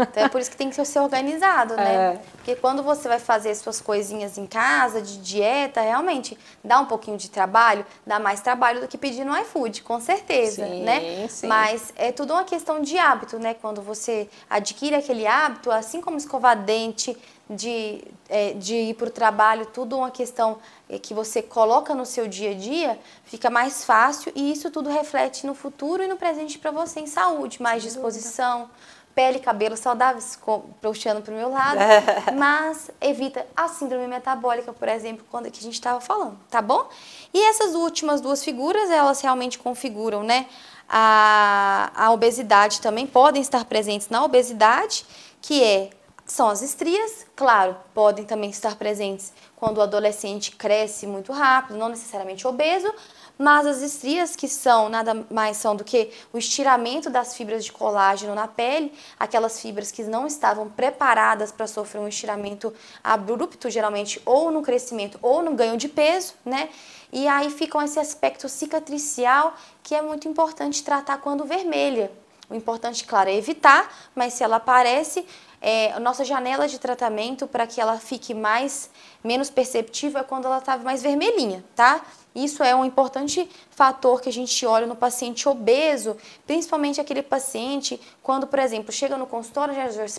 Speaker 1: Então é por isso que tem que ser organizado, né? É. Porque quando você vai fazer suas coisinhas em casa, de dieta, realmente dá um pouquinho de trabalho, dá mais trabalho do que pedir no iFood, com certeza, sim, né? Sim. Mas é tudo uma questão de hábito, né? Quando você adquire aquele hábito, assim como escovar dente, de, é, de ir para o trabalho, tudo uma questão que você coloca no seu dia a dia, fica mais fácil e isso tudo reflete no futuro e no presente para você em saúde, mais disposição, pele e cabelo saudáveis, puxando para o meu lado, mas evita a síndrome metabólica, por exemplo, quando que a gente estava falando, tá bom? E essas últimas duas figuras, elas realmente configuram, né? A, a obesidade também podem estar presentes na obesidade, que é são as estrias, claro, podem também estar presentes quando o adolescente cresce muito rápido, não necessariamente obeso, mas as estrias que são nada mais são do que o estiramento das fibras de colágeno na pele, aquelas fibras que não estavam preparadas para sofrer um estiramento abrupto, geralmente ou no crescimento ou no ganho de peso, né? E aí ficam esse aspecto cicatricial que é muito importante tratar quando vermelha. O importante, claro, é evitar, mas se ela aparece, é, a nossa janela de tratamento para que ela fique mais menos perceptível é quando ela está mais vermelhinha, tá? Isso é um importante fator que a gente olha no paciente obeso, principalmente aquele paciente quando, por exemplo, chega no consultório,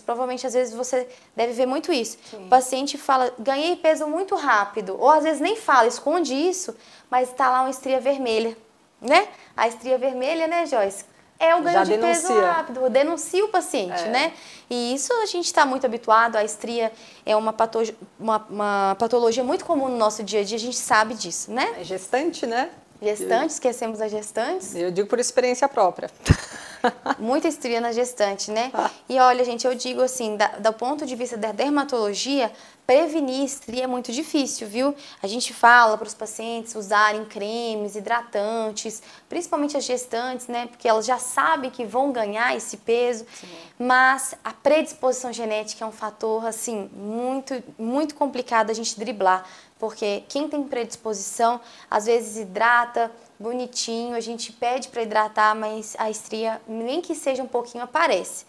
Speaker 1: provavelmente às vezes você deve ver muito isso. Sim. O paciente fala, ganhei peso muito rápido, ou às vezes nem fala, esconde isso, mas está lá uma estria vermelha, né? A estria vermelha, né, Joyce? É o ganho Já de denuncia. peso rápido, denuncia o paciente, é. né? E isso a gente está muito habituado, a estria é uma, pato, uma, uma, patologia muito comum no nosso dia a dia, a gente sabe disso, né?
Speaker 2: É gestante, né?
Speaker 1: Gestante, esquecemos as gestantes.
Speaker 2: Eu digo por experiência própria.
Speaker 1: Muita estria na gestante, né? Ah. E olha, gente, eu digo assim, da, do ponto de vista da dermatologia, prevenir estria é muito difícil, viu? A gente fala para os pacientes usarem cremes, hidratantes, principalmente as gestantes, né? Porque elas já sabem que vão ganhar esse peso, Sim. mas a predisposição genética é um fator, assim, muito, muito complicado a gente driblar, porque quem tem predisposição, às vezes hidrata, bonitinho, a gente pede para hidratar, mas a estria, nem que seja um pouquinho, aparece.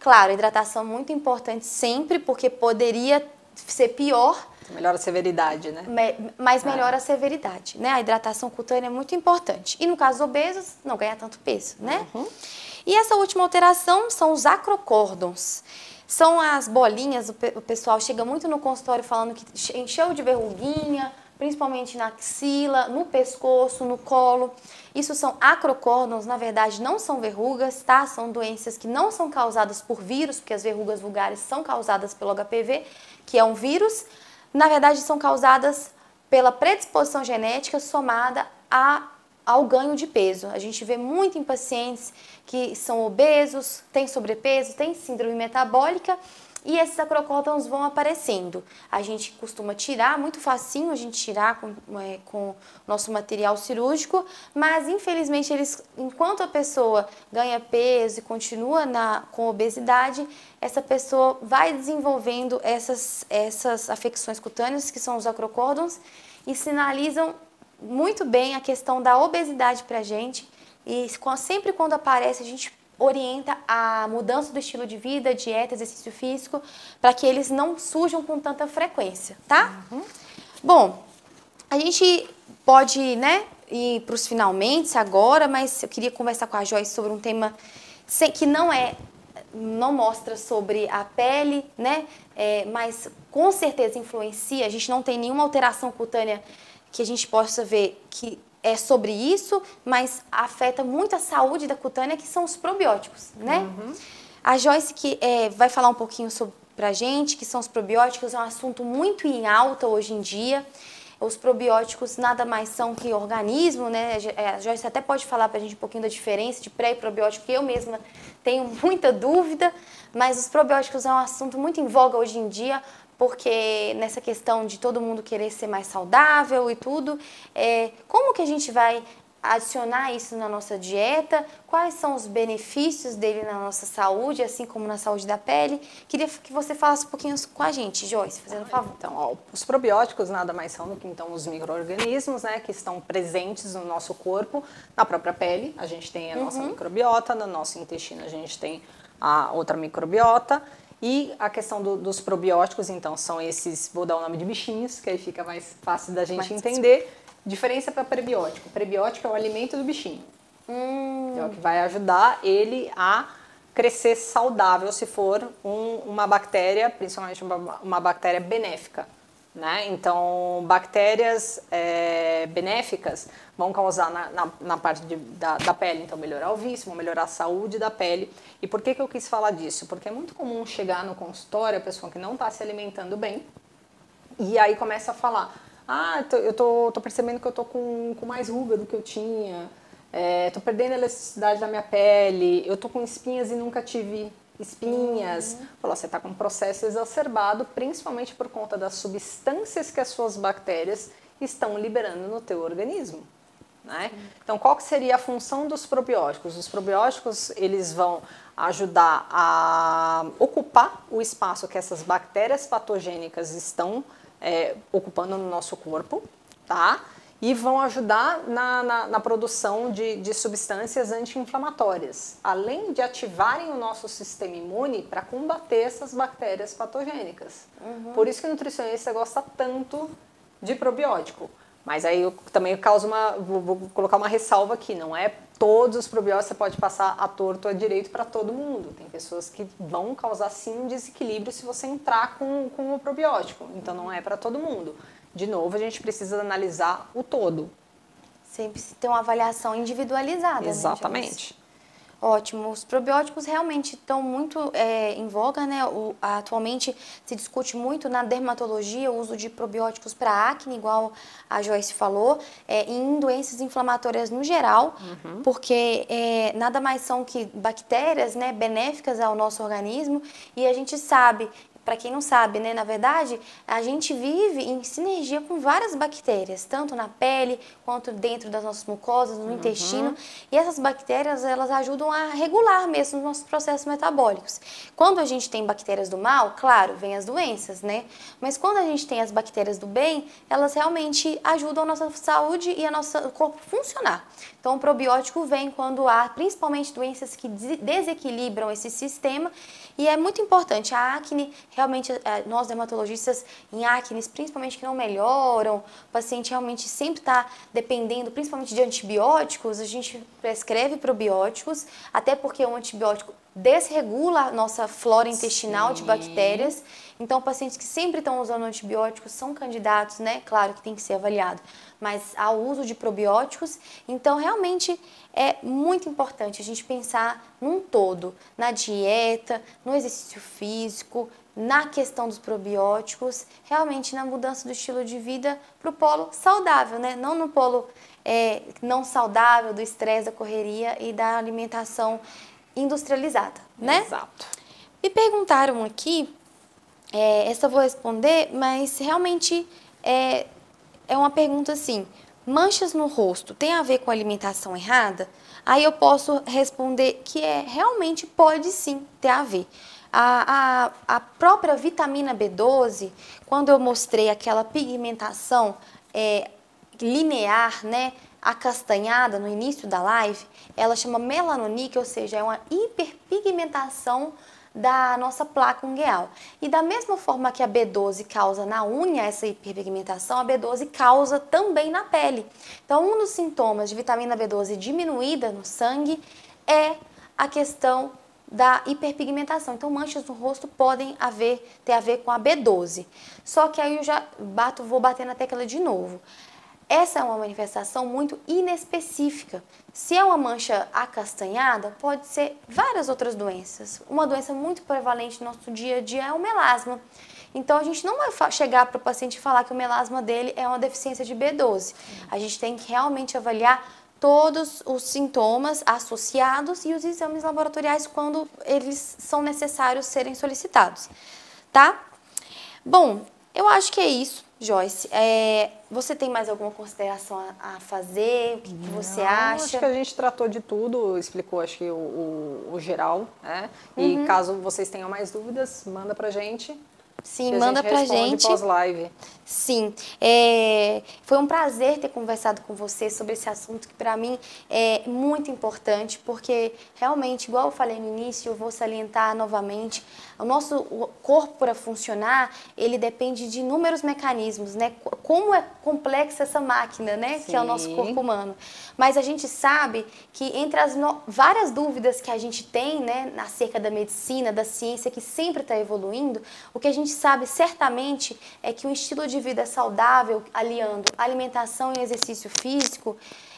Speaker 1: Claro, hidratação é muito importante sempre, porque poderia ser pior.
Speaker 2: Melhora a severidade, né?
Speaker 1: Me, mas ah. melhora a severidade, né? A hidratação cutânea é muito importante. E no caso dos obesos, não ganha tanto peso, né? Uhum. E essa última alteração são os acrocórdons. São as bolinhas, o pessoal chega muito no consultório falando que encheu de verruguinha, principalmente na axila, no pescoço, no colo. Isso são acrocórdons, na verdade não são verrugas, tá? São doenças que não são causadas por vírus, porque as verrugas vulgares são causadas pelo HPV, que é um vírus. Na verdade são causadas pela predisposição genética somada a, ao ganho de peso. A gente vê muito em pacientes que são obesos, têm sobrepeso, têm síndrome metabólica e esses acrocórdons vão aparecendo. A gente costuma tirar, muito facinho a gente tirar com, é, com nosso material cirúrgico, mas infelizmente eles, enquanto a pessoa ganha peso e continua na, com obesidade, essa pessoa vai desenvolvendo essas, essas afecções cutâneas, que são os acrocórdons, e sinalizam muito bem a questão da obesidade para a gente. E sempre quando aparece, a gente orienta a mudança do estilo de vida, dieta, exercício físico, para que eles não surjam com tanta frequência, tá? Uhum. Bom, a gente pode, né, ir para os finalmente agora, mas eu queria conversar com a Joyce sobre um tema que não é, não mostra sobre a pele, né, é, mas com certeza influencia. A gente não tem nenhuma alteração cutânea que a gente possa ver que é sobre isso, mas afeta muito a saúde da cutânea, que são os probióticos, né? Uhum. A Joyce que é, vai falar um pouquinho sobre pra gente, que são os probióticos, é um assunto muito em alta hoje em dia. Os probióticos nada mais são que organismo, né? A Joyce até pode falar pra gente um pouquinho da diferença de pré e probiótico, que eu mesma tenho muita dúvida, mas os probióticos é um assunto muito em voga hoje em dia, porque nessa questão de todo mundo querer ser mais saudável e tudo, é, como que a gente vai adicionar isso na nossa dieta? Quais são os benefícios dele na nossa saúde, assim como na saúde da pele? Queria que você falasse um pouquinho com a gente, Joyce, fazendo um favor.
Speaker 2: Então, ó, os probióticos nada mais são do que então os micro-organismos, né, que estão presentes no nosso corpo, na própria pele. A gente tem a nossa uhum. microbiota, no nosso intestino a gente tem a outra microbiota e a questão do, dos probióticos, então, são esses, vou dar o nome de bichinhos, que aí fica mais fácil da gente mais entender. Diferença para prebiótico. Prebiótico é o alimento do bichinho. Hum. É o que vai ajudar ele a crescer saudável se for um, uma bactéria, principalmente uma, uma bactéria benéfica. Né? Então, bactérias é, benéficas vão causar na, na, na parte de, da, da, pele, então melhorar o vício, vão melhorar a saúde da pele. E por que, que eu quis falar disso? Porque é muito comum chegar no consultório a pessoa que não está se alimentando bem e aí começa a falar: Ah, eu tô, tô percebendo que eu tô com, com mais ruga do que eu tinha, é, tô perdendo a elasticidade da minha pele, eu tô com espinhas e nunca tive espinhas. Uhum. Falou, você está com um processo exacerbado, principalmente por conta das substâncias que as suas bactérias estão liberando no teu organismo. Né? Então, qual que seria a função dos probióticos? Os probióticos eles vão ajudar a ocupar o espaço que essas bactérias patogênicas estão é, ocupando no nosso corpo, tá? E vão ajudar na, na, na produção de, de substâncias anti-inflamatórias, além de ativarem o nosso sistema imune para combater essas bactérias patogênicas. Uhum. Por isso que o nutricionista gosta tanto de probiótico. Mas aí eu também causo uma. Vou, vou, colocar uma ressalva aqui, não é todos os probióticos você pode passar a torto a direito para todo mundo. Tem pessoas que vão causar sim um desequilíbrio se você entrar com, com o probiótico. Então não é para todo mundo de novo, a gente precisa analisar o todo.
Speaker 1: Sempre ter uma avaliação individualizada.
Speaker 2: Né, Exatamente.
Speaker 1: Né, Ótimo. Os probióticos realmente estão muito é, em voga, né? O, atualmente se discute muito na dermatologia o uso de probióticos para acne, igual a Joyce falou, é, em doenças inflamatórias no geral, uhum. porque é, nada mais são que bactérias né, benéficas ao nosso organismo e a gente sabe para quem não sabe, né, na verdade, a gente vive em sinergia com várias bactérias, tanto na pele quanto dentro das nossas mucosas, no uhum. intestino. E essas bactérias, elas ajudam a regular mesmo os nossos processos metabólicos. Quando a gente tem bactérias do mal, claro, vem as doenças, né? Mas quando a gente tem as bactérias do bem, elas realmente ajudam a nossa saúde e a nosso corpo funcionar. Então, o probiótico vem quando há principalmente doenças que desequilibram esse sistema e é muito importante. A acne, realmente, é, nós dermatologistas em acne, principalmente que não melhoram, o paciente realmente sempre está dependendo, principalmente de antibióticos, a gente prescreve probióticos, até porque o antibiótico desregula a nossa flora intestinal Sim. de bactérias. Então, pacientes que sempre estão usando antibióticos são candidatos, né? Claro que tem que ser avaliado, mas ao uso de probióticos. Então, realmente é muito importante a gente pensar num todo, na dieta, no exercício físico, na questão dos probióticos, realmente na mudança do estilo de vida para o polo saudável, né? Não no polo é, não saudável, do estresse, da correria e da alimentação industrializada, né?
Speaker 2: Exato.
Speaker 1: Me perguntaram aqui É, essa eu vou responder, mas realmente é, é uma pergunta assim: manchas no rosto tem a ver com alimentação errada? Aí eu posso responder que é realmente pode sim ter a ver. A, a, a própria vitamina B12, quando eu mostrei aquela pigmentação é, linear, né, acastanhada no início da live, ela chama melanonique, ou seja, é uma hiperpigmentação da nossa placa ungueal. E da mesma forma que a B12 causa na unha essa hiperpigmentação, a B12 causa também na pele. Então, um dos sintomas de vitamina B12 diminuída no sangue é a questão da hiperpigmentação. Então, manchas no rosto podem haver, ter a ver com a B12. Só que aí eu já bato, vou bater na tecla de novo. Essa é uma manifestação muito inespecífica. Se é uma mancha acastanhada, pode ser várias outras doenças. Uma doença muito prevalente no nosso dia a dia é o melasma. Então, a gente não vai chegar para o paciente e falar que o melasma dele é uma deficiência de B12. A gente tem que realmente avaliar todos os sintomas associados e os exames laboratoriais quando eles são necessários serem solicitados, tá? Bom, eu acho que é isso. Joyce, é, você tem mais alguma consideração a, a fazer? O que, que você
Speaker 2: Não,
Speaker 1: acha?
Speaker 2: Acho que a gente tratou de tudo, explicou acho que o, o, o geral, né? E
Speaker 1: Uhum.
Speaker 2: caso vocês tenham mais dúvidas, manda pra gente.
Speaker 1: Sim,
Speaker 2: que a
Speaker 1: manda
Speaker 2: gente
Speaker 1: pra
Speaker 2: responde
Speaker 1: gente.
Speaker 2: pós-live.
Speaker 1: Sim, é, foi um prazer ter conversado com você sobre esse assunto que para mim é muito importante, porque realmente, igual eu falei no início, eu vou salientar novamente, o nosso corpo para funcionar, ele depende de inúmeros mecanismos, né? Como é complexa essa máquina, né? Que é o nosso
Speaker 2: Sim.
Speaker 1: corpo humano. Mas a gente sabe que entre as no- várias dúvidas que a gente tem, né, acerca da medicina, da ciência, que sempre está evoluindo, o que a gente sabe certamente é que um estilo de vida saudável, aliando alimentação e exercício físico,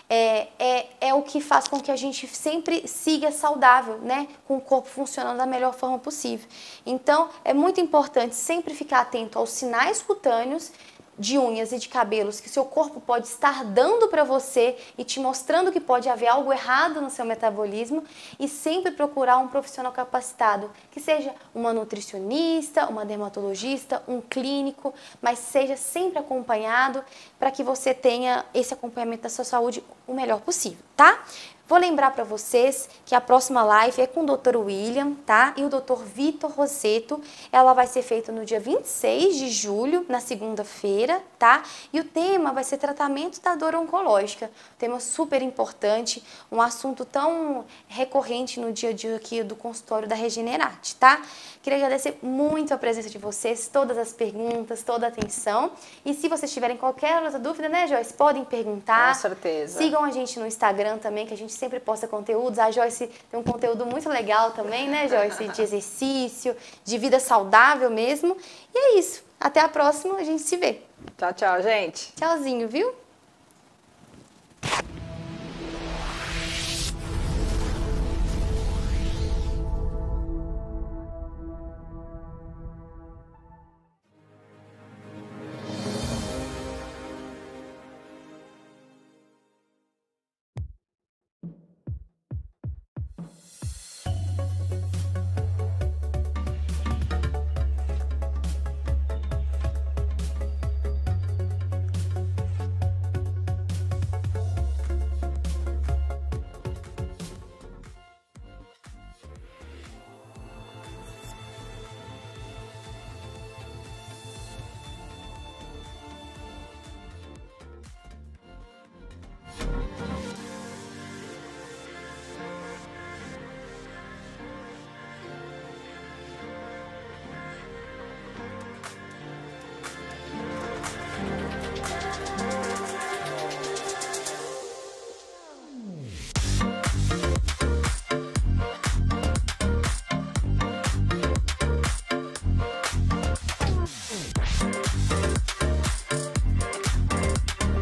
Speaker 1: é, é, é o que faz com que a gente sempre siga saudável, né? Com o corpo funcionando da melhor forma possível. Então, é muito importante sempre ficar atento aos sinais cutâneos de unhas e de cabelos que seu corpo pode estar dando para você e te mostrando que pode haver algo errado no seu metabolismo e sempre procurar um profissional capacitado, que seja uma nutricionista, uma dermatologista, um clínico, mas seja sempre acompanhado para que você tenha esse acompanhamento da sua saúde o melhor possível, tá? Vou lembrar para vocês que a próxima live é com o Dr. William, tá? E o Dr. Vitor Rosseto. Ela vai ser feita no dia 26 de julho, na segunda-feira, tá? E o tema vai ser tratamento da dor oncológica. Tema super importante, um assunto tão recorrente no dia a dia aqui do consultório da Regenerate, tá? Queria agradecer muito a presença de vocês, todas as perguntas, toda a atenção. E se vocês tiverem qualquer outra dúvida, né, Joyce, podem perguntar.
Speaker 2: Com certeza.
Speaker 1: Sigam a gente no Instagram também, que a gente sempre posta conteúdos. A Joyce tem um conteúdo muito legal também, né, Joyce? De exercício, de vida saudável mesmo. E é isso. Até a próxima, a gente se vê.
Speaker 2: Tchau, tchau, gente.
Speaker 1: Tchauzinho, viu?